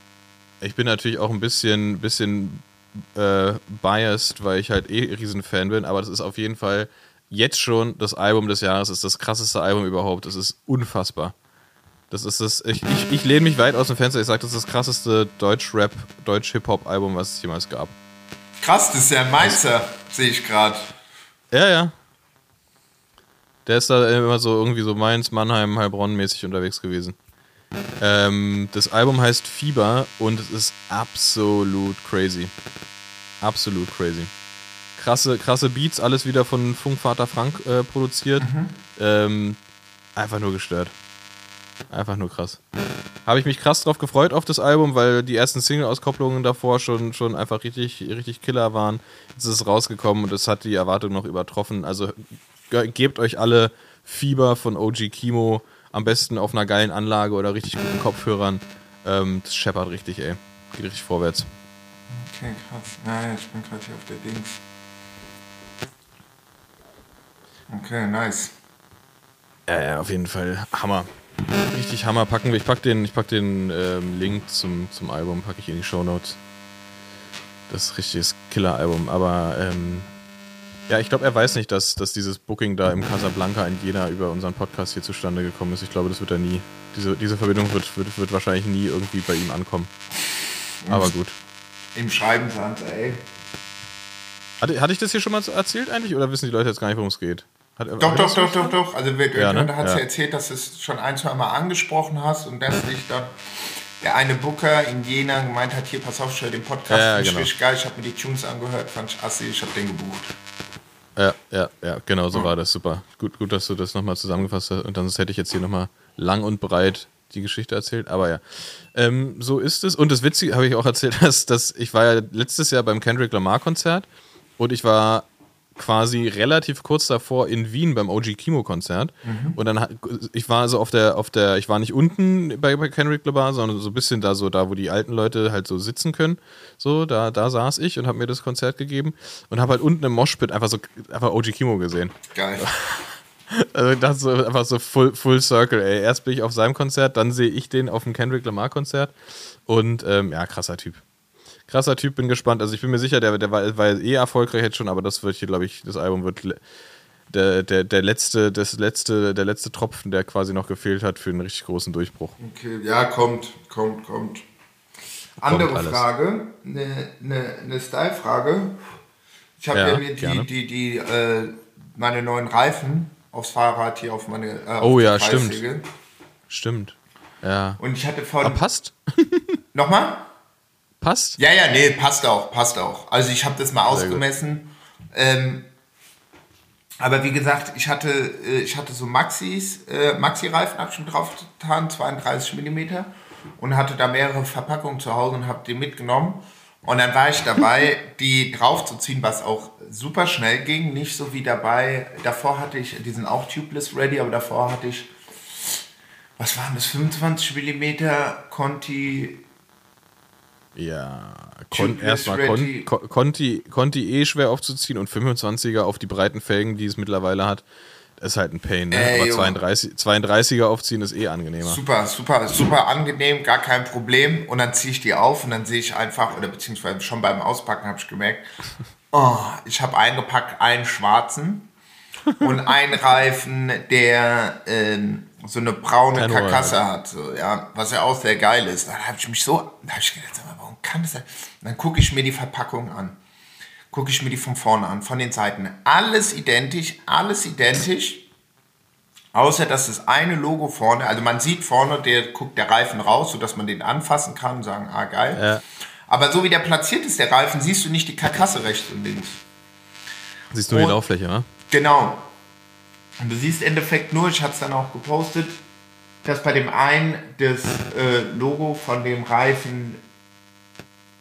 ich bin natürlich auch ein bisschen, bisschen äh, biased, weil ich halt eh Riesenfan bin, aber das ist auf jeden Fall jetzt schon das Album des Jahres, ist das krasseste Album überhaupt. Es ist unfassbar. Das ist das, ich, ich, ich lehne mich weit aus dem Fenster, ich sage, das ist das krasseste Deutsch-Rap, Deutsch-Hip-Hop-Album, was es jemals gab. Krass, das ist ja ein Mainzer, sehe ich gerade. Ja, ja. Der ist da immer so irgendwie so Mainz, Mannheim, Heilbronn mäßig unterwegs gewesen. Ähm, das Album heißt Fieber und es ist absolut crazy. Absolut crazy. Krasse, krasse Beats, alles wieder von Funkvater Frank äh, produziert. Ähm, einfach nur gestört. Einfach nur krass. Habe ich mich krass drauf gefreut auf das Album, weil die ersten Single-Auskopplungen davor schon, schon einfach richtig, richtig Killer waren. Jetzt ist es rausgekommen und es hat die Erwartung noch übertroffen. Also ge gebt euch alle Fieber von OG Kimo am besten auf einer geilen Anlage oder richtig guten Kopfhörern. Ähm, das scheppert richtig, ey. Geht richtig vorwärts. Okay, krass. Ja, ja, ich bin gerade hier auf der Dings. Okay, nice. Ja, ja, auf jeden Fall. Hammer. Richtig Hammer. Packen wir. Ich pack den, ich pack den ähm, Link zum, zum Album, packe ich in die Shownotes. Das ist richtiges Killer-Album. Aber ähm, ja, ich glaube, er weiß nicht, dass, dass dieses Booking da im Casablanca in Jena über unseren Podcast hier zustande gekommen ist. Ich glaube, das wird er nie. Diese, diese Verbindung wird, wird, wird wahrscheinlich nie irgendwie bei ihm ankommen. Aber gut. Im Schreiben sind ey. Hatte, hatte ich das hier schon mal erzählt eigentlich? Oder wissen die Leute jetzt gar nicht, worum es geht? Hat, Doch, doch, doch, doch, doch. Also wir, Ja, ne? du hast Ja. ja erzählt, dass du es schon ein, zwei Mal angesprochen hast und dass dich dann der eine Booker in Jena gemeint hat, hier, pass auf, stell den Podcast, Ja, ich genau. richtig geil, ich habe mir die Tunes angehört, fand ich assi, ich habe den gebucht. Ja, ja, ja, genau so war das. Super. Gut, gut, dass du das nochmal zusammengefasst hast. Und dann hätte ich jetzt hier nochmal lang und breit die Geschichte erzählt. Aber ja, ähm, so ist es. Und das Witzige habe ich auch erzählt, dass, dass ich war ja letztes Jahr beim Kendrick Lamar Konzert und ich war quasi relativ kurz davor in Wien beim OG Kimo Konzert. Und dann ich war so auf der auf der ich war nicht unten bei, bei Kendrick Lamar sondern so ein bisschen da so da wo die alten Leute halt so sitzen können. So da da saß ich und habe mir das Konzert gegeben und habe halt unten im Moshpit einfach so einfach OG Kimo gesehen. Geil. also dachte so einfach so full, full circle ey. Erst bin ich auf seinem Konzert dann sehe ich den auf dem Kendrick Lamar Konzert. Und ähm, ja krasser Typ krasser Typ, bin gespannt. Also ich bin mir sicher, der, der war, war eh erfolgreich jetzt schon, aber das wird hier, glaube ich, das Album wird der, der, der letzte, das letzte, der letzte Tropfen, der quasi noch gefehlt hat für einen richtig großen Durchbruch. Okay, ja, kommt, kommt, kommt. Andere alles. Frage, eine ne, ne Style-Frage. Ich habe Ja, ja, mir die, die, die, äh, meine neuen Reifen aufs Fahrrad hier auf meine äh, auf Oh die ja, Kreissäge. Stimmt. Ja. Und ich hatte von. Aber passt? Nochmal? Passt? Ja, ja, nee, passt auch, passt auch. Also ich habe das mal ausgemessen. Ähm, aber wie gesagt, ich hatte, äh, ich hatte so Maxis, äh, Maxi-Reifen hab ich schon drauf getan, 32 mm und hatte da mehrere Verpackungen zu Hause und habe die mitgenommen. Und dann war ich dabei, die draufzuziehen, was auch super schnell ging. Nicht so wie dabei. Davor hatte ich, die sind auch tubeless ready, aber davor hatte ich, was waren das, 25 mm Conti. Ja, Kon erstmal. Kon Kon- Conti, Conti eh schwer aufzuziehen und 25er auf die breiten Felgen, die es mittlerweile hat, ist halt ein Pain. Ne? Ey, Aber Junge. 32, 32er aufziehen ist eh angenehmer. Super, super, super angenehm, gar kein Problem. Und dann ziehe ich die auf und dann sehe ich einfach, oder beziehungsweise schon beim Auspacken habe ich gemerkt, oh, ich habe eingepackt einen schwarzen und einen Reifen, der ähm, so eine braune Keine Karkasse hat, so, ja, was ja auch sehr geil ist. Da habe ich mich so, da habe ich gedacht, warum kann das sein? Und dann gucke ich mir die Verpackung an. Gucke ich mir die von vorne an, von den Seiten. Alles identisch, alles identisch. Außer dass das eine Logo vorne, also man sieht vorne, der guckt der Reifen raus, sodass man den anfassen kann und sagen, ah geil. Ja. Aber so wie der platziert ist, der Reifen, siehst du nicht die Karkasse rechts und links. Siehst du die Und- Lauffläche, ne? Genau. Und du siehst im Endeffekt nur, ich hatte es dann auch gepostet, dass bei dem einen das äh, Logo von dem Reifen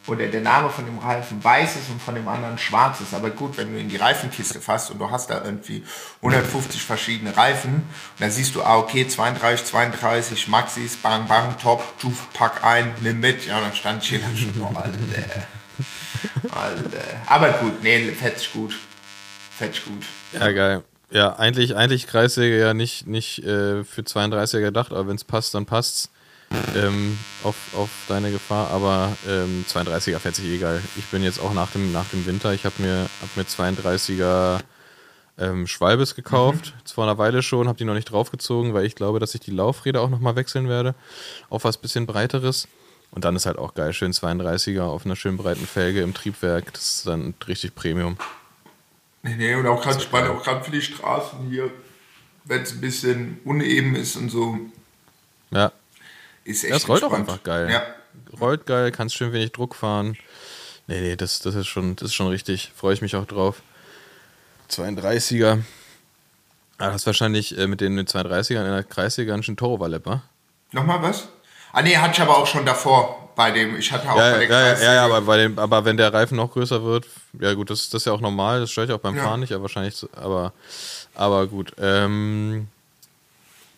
oder der Name von dem Reifen weiß ist und von dem anderen schwarz ist. Aber gut, wenn du in die Reifenkiste fasst und du hast da irgendwie 150 verschiedene Reifen, dann siehst du, ah, okay, 32, 32, Maxis, bang, bang, top, du pack ein, nimm mit. Ja, dann stand ich hier dann schon, oh, Alter. Alter. Aber gut, nee, fetzt gut. Fetzt gut. Ja, geil. Ja, eigentlich, eigentlich Kreissäge ja nicht, nicht äh, für 32er gedacht, aber wenn es passt, dann passt's. Ähm, auf, auf deine Gefahr, aber ähm, 32er fährt sich geil. Ich bin jetzt auch nach dem, nach dem Winter, ich habe mir, hab mir 32er ähm, Schwalbes gekauft, Mhm. vor einer Weile schon, habe die noch nicht draufgezogen, weil ich glaube, dass ich die Laufräder auch nochmal wechseln werde, auf was bisschen breiteres. Und dann ist halt auch geil, schön 32er auf einer schön breiten Felge im Triebwerk, das ist dann richtig Premium. Nee, und auch gerade spannend, auch gerade für die Straßen hier, wenn es ein bisschen uneben ist und so, Ja, ist echt Das rollt auch entspannt. einfach geil. Ja. Rollt geil, kannst schön wenig Druck fahren. Nee, nee, das, das, ist, schon, das ist schon richtig. Freue ich mich auch drauf. 32er. Ah, das ist wahrscheinlich äh, mit den 32ern in der Kreisliga ganz schön Toro-Walepper. Nochmal was? Ah nee, hatte ich aber auch schon davor bei dem, ich hatte auch Ja, bei ja, der ja, ja, ja aber, bei dem, aber wenn der Reifen noch größer wird, ja gut, das, das ist ja auch normal, das stört ja auch beim Ja. Fahren nicht, aber wahrscheinlich, aber, aber gut. Ähm,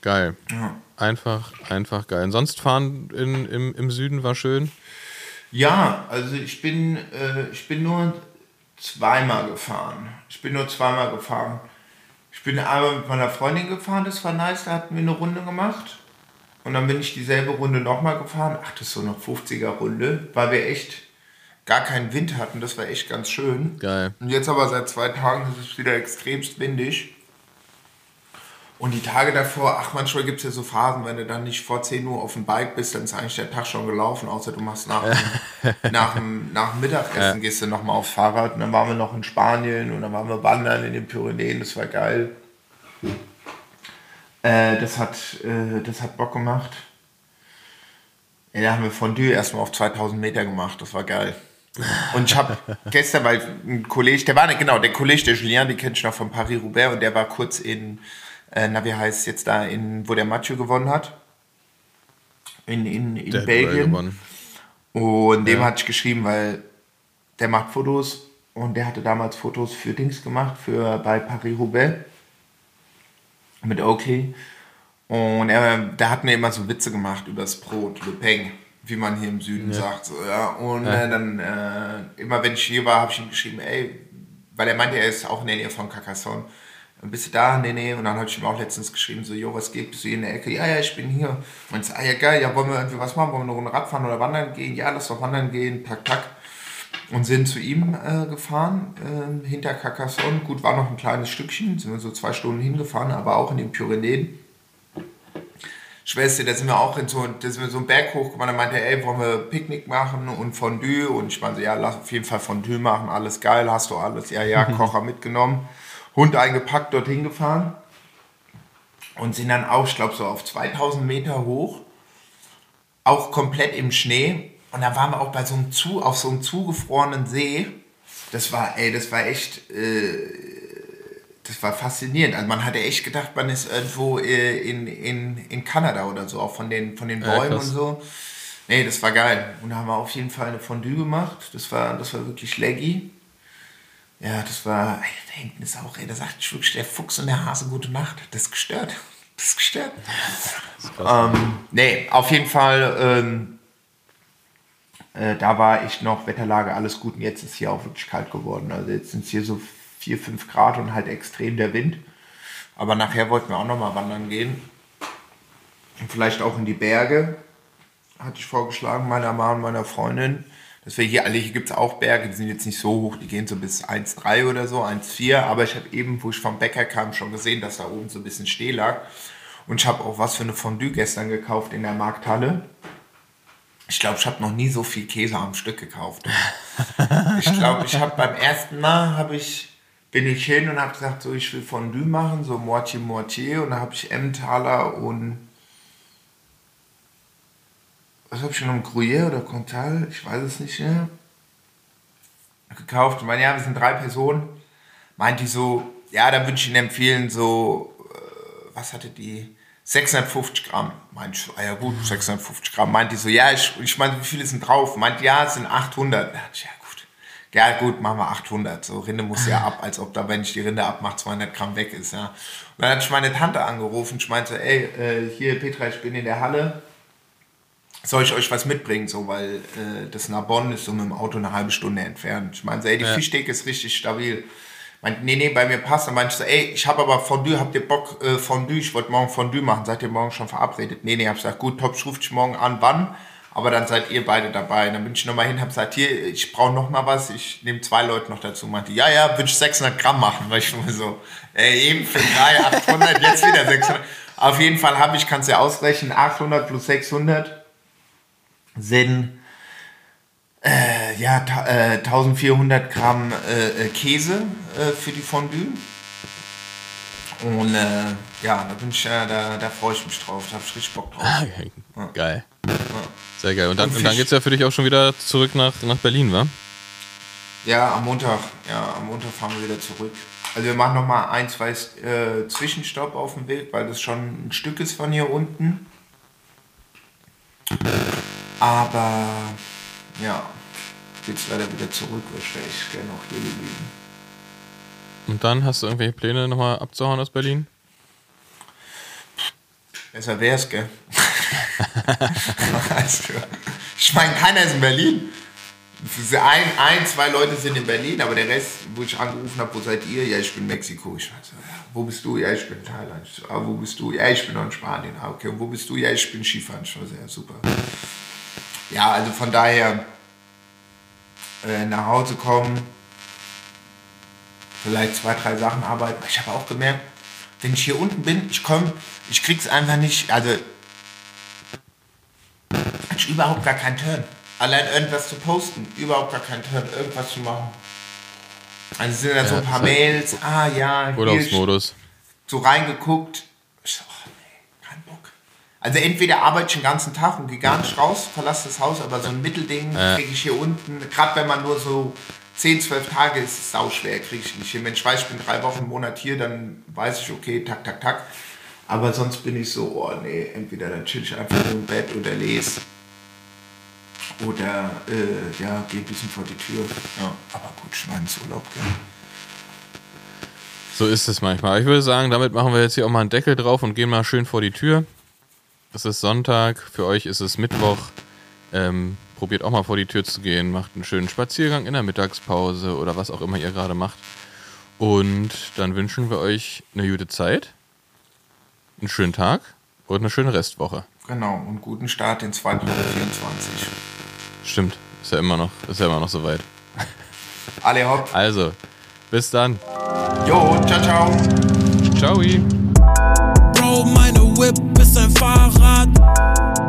geil. Ja. Einfach, einfach geil. Und sonst fahren in, im, im Süden war schön. Ja, also ich bin, äh, ich bin nur zweimal gefahren. Ich bin nur zweimal gefahren. Ich bin einmal mit meiner Freundin gefahren, das war nice, da hatten wir eine Runde gemacht. Und dann bin ich dieselbe Runde nochmal gefahren. Ach, das ist so eine 50er Runde, weil wir echt gar keinen Wind hatten. Das war echt ganz schön. Geil. Und jetzt aber seit zwei Tagen ist es wieder extremst windig. Und die Tage davor, ach, manchmal gibt es ja so Phasen, wenn du dann nicht vor 10 Uhr auf dem Bike bist, dann ist eigentlich der Tag schon gelaufen, außer du machst nach, dem, nach, dem, nach dem Mittagessen, gehst du nochmal aufs Fahrrad. Und dann waren wir noch in Spanien und dann waren wir wandern in den Pyrenäen, das war geil. Äh, das, hat, äh, das hat Bock gemacht. Ja, da haben wir Fondue erstmal auf 2000 Meter gemacht, das war geil. Und ich habe gestern, weil ein Kollege, der war, genau, der Kollege, der Julien, den kennt ich noch von Paris-Roubaix und der war kurz in, äh, na wie heißt es jetzt da, in, wo der Mathieu gewonnen hat. In, in, in Der Belgien. Und dem Ja. hatte ich geschrieben, weil der macht Fotos und der hatte damals Fotos für Dings gemacht, für bei Paris-Roubaix mit Oakley. Und er, da hat mir immer so Witze gemacht über das Brot, Le Peng, wie man hier im Süden sagt. So, ja. Und Äh, dann, äh, immer wenn ich hier war, habe ich ihm geschrieben, ey, weil er meinte, er ist auch in der Nähe von Carcassonne. Und bist du da? Nee, nee. Und dann habe ich ihm auch letztens geschrieben, so, jo, was geht? Bist du hier in der Ecke? Ja, ja, ich bin hier. Und ich so, ah ja, geil, ja, wollen wir irgendwie was machen? Wollen wir eine Runde Radfahren oder wandern gehen? Ja, lass doch wandern gehen, tak, tak. Und sind zu ihm äh, gefahren, äh, hinter Carcassonne. Gut, war noch ein kleines Stückchen, sind wir so zwei Stunden hingefahren, aber auch in den Pyrenäen. Schwester, da sind wir auch in so, da sind wir so einen Berg hochgefahren, da meinte er, ey, wollen wir Picknick machen und Fondue? Und ich meinte, ja, lass auf jeden Fall Fondue machen, alles geil, hast du alles? Ja, ja, Kocher mitgenommen, Hund eingepackt, dorthin gefahren und sind dann auch, ich glaube, so auf 2000 Meter hoch, auch komplett im Schnee. Und da waren wir auch bei so einem zu, auf so einem zugefrorenen See. Das war, ey, das war echt, äh, das war faszinierend. Also man hatte echt gedacht, man ist irgendwo äh, in, in, in Kanada oder so, auch von den, von den Ja, Bäumen krass. und so. Nee, das war geil. Und da haben wir auf jeden Fall eine Fondue gemacht. Das war, das war wirklich leggy. Ja, das war, ey, da hinten ist auch, ey, da sagt wirklich der Fuchs und der Hase gute Nacht. Das ist gestört. Das ist gestört. ähm, nee, auf jeden Fall, ähm, äh, da war echt noch Wetterlage, alles gut. Und jetzt ist hier auch wirklich kalt geworden. Also jetzt sind es hier so 4, 5 Grad und halt extrem der Wind. Aber nachher wollten wir auch noch mal wandern gehen. Und vielleicht auch in die Berge hatte ich vorgeschlagen, meiner Mama und meiner Freundin, dass wir hier alle, hier gibt es auch Berge, die sind jetzt nicht so hoch, die gehen so bis 1,3 oder so, 1,4, aber ich habe eben, wo ich vom Bäcker kam, schon gesehen, dass da oben so ein bisschen Schnee lag. Und ich habe auch was für eine Fondue gestern gekauft in der Markthalle. Ich glaube, ich habe noch nie so viel Käse am Stück gekauft. Ich glaube, ich habe beim ersten Mal habe ich bin ich hin und habe gesagt, so ich will Fondue machen, so Moitié Moitié und da habe ich Emmentaler und was habe ich genommen? Gruyère oder Contal? Ich weiß es nicht mehr. Gekauft. Und meine, ja, wir sind drei Personen. Meint die so, ja, dann würde ich Ihnen empfehlen, so, äh, was hatte die? 650 Gramm. Meint ich, ah ja gut, 650 Gramm. Meint die so, ja, ich, ich meine, wie viele sind drauf? Meint, ja, es sind 800. Ja, gut. Ja, gut, machen wir 800. So, Rinde muss ja ab, als ob da, wenn ich die Rinde abmache, 200 Gramm weg ist, ja. Und dann hat ich meine Tante angerufen. Ich meinte, ey, äh, hier, Petra, ich bin in der Halle soll ich euch was mitbringen, so, weil äh, das nach Bonn ist so mit dem Auto eine halbe Stunde entfernt. Ich meine, so, ey, die ja. Fischtheke ist richtig stabil. Meint, nee, nee, bei mir passt. Dann meinte ich so, ey, ich habe aber Fondue, habt ihr Bock äh, Fondue? Ich wollte morgen Fondue machen. Seid ihr morgen schon verabredet? Nee, nee, hab gesagt, gut, top, ich rufe dich morgen an, wann? Aber dann seid ihr beide dabei. Und dann bin ich nochmal hin, hab gesagt, hier, ich brauche noch mal was. Ich nehme zwei Leute noch dazu. Meinte, ja, ja, würde ich 600 Gramm machen. Weil ich schon so, ey, eben für drei, 800, jetzt wieder 600. Auf jeden Fall habe ich, kannst du ja ausrechnen, 800 plus 600 sind äh, ja, äh, 1400 Gramm äh, äh, Käse äh, für die Fondue. Und äh, ja, da bin ich ja, da, da freue ich mich drauf. Da habe ich richtig Bock drauf. Ah, ja. Geil. Ja. Sehr geil. Und dann, und dann geht es ja für dich auch schon wieder zurück nach, nach Berlin, wa? Ja, am Montag. Ja, am Montag fahren wir wieder zurück. Also wir machen nochmal ein, zwei äh, Zwischenstopp auf dem Weg, weil das schon ein Stück ist von hier unten. Aber ja, geht's leider wieder zurück, weil ich wäre echt gerne auch hier geblieben. Und dann hast du irgendwelche Pläne nochmal abzuhauen aus Berlin? Besser wär's, gell? ich meine, keiner ist in Berlin. Ein, ein, zwei Leute sind in Berlin, aber der Rest, wo ich angerufen habe, wo seid ihr? Ja, ich bin Mexiko. Ich weiß, ja, wo bist du? Ja, ich bin Thailand. So, ah, wo bist du? Ja, ich bin noch in Spanien. Ah, okay. Und wo bist du? Ja, ich bin Skifahren. Ich war sehr super ja, also von daher äh, nach Hause kommen, vielleicht zwei, drei Sachen arbeiten. Ich habe auch gemerkt, wenn ich hier unten bin, ich komme, ich krieg's einfach nicht, also ich überhaupt gar keinen Turn. Allein irgendwas zu posten, überhaupt gar keinen Turn, irgendwas zu machen. Also sind da ja, so ein paar Mails, ah ja, Urlaubsmodus. So reingeguckt, also entweder arbeite ich den ganzen Tag und gehe gar nicht raus, verlasse das Haus, aber so ein Mittelding ja. kriege ich hier unten, gerade wenn man nur so 10, 12 Tage ist, es sau schwer, kriege ich nicht hin. Wenn ich weiß, ich bin drei Wochen im Monat hier, dann weiß ich, okay, tak, tak, tak. Aber sonst bin ich so, oh nee, entweder dann chill ich einfach nur im Bett oder lese. Oder äh, ja, gehe ein bisschen vor die Tür. Ja, aber gut, ich meine, Urlaub, gell. So ist es manchmal. Ich würde sagen, damit machen wir jetzt hier auch mal einen Deckel drauf und gehen mal schön vor die Tür. Es ist Sonntag, für euch ist es Mittwoch. Ähm, probiert auch mal vor die Tür zu gehen, macht einen schönen Spaziergang in der Mittagspause oder was auch immer ihr gerade macht. Und dann wünschen wir euch eine gute Zeit, einen schönen Tag und eine schöne Restwoche. Genau, und guten Start in 2024. Stimmt, ist ja immer noch, ist ja immer noch so. Alle hopp. Also, bis dann. Jo, ciao, ciao. Ciao. -i. Bro, meine Whip ist ein Fahrrad.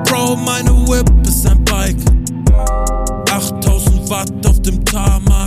Bro, meine Whip Bike. 8000 Watt auf dem Tarmac.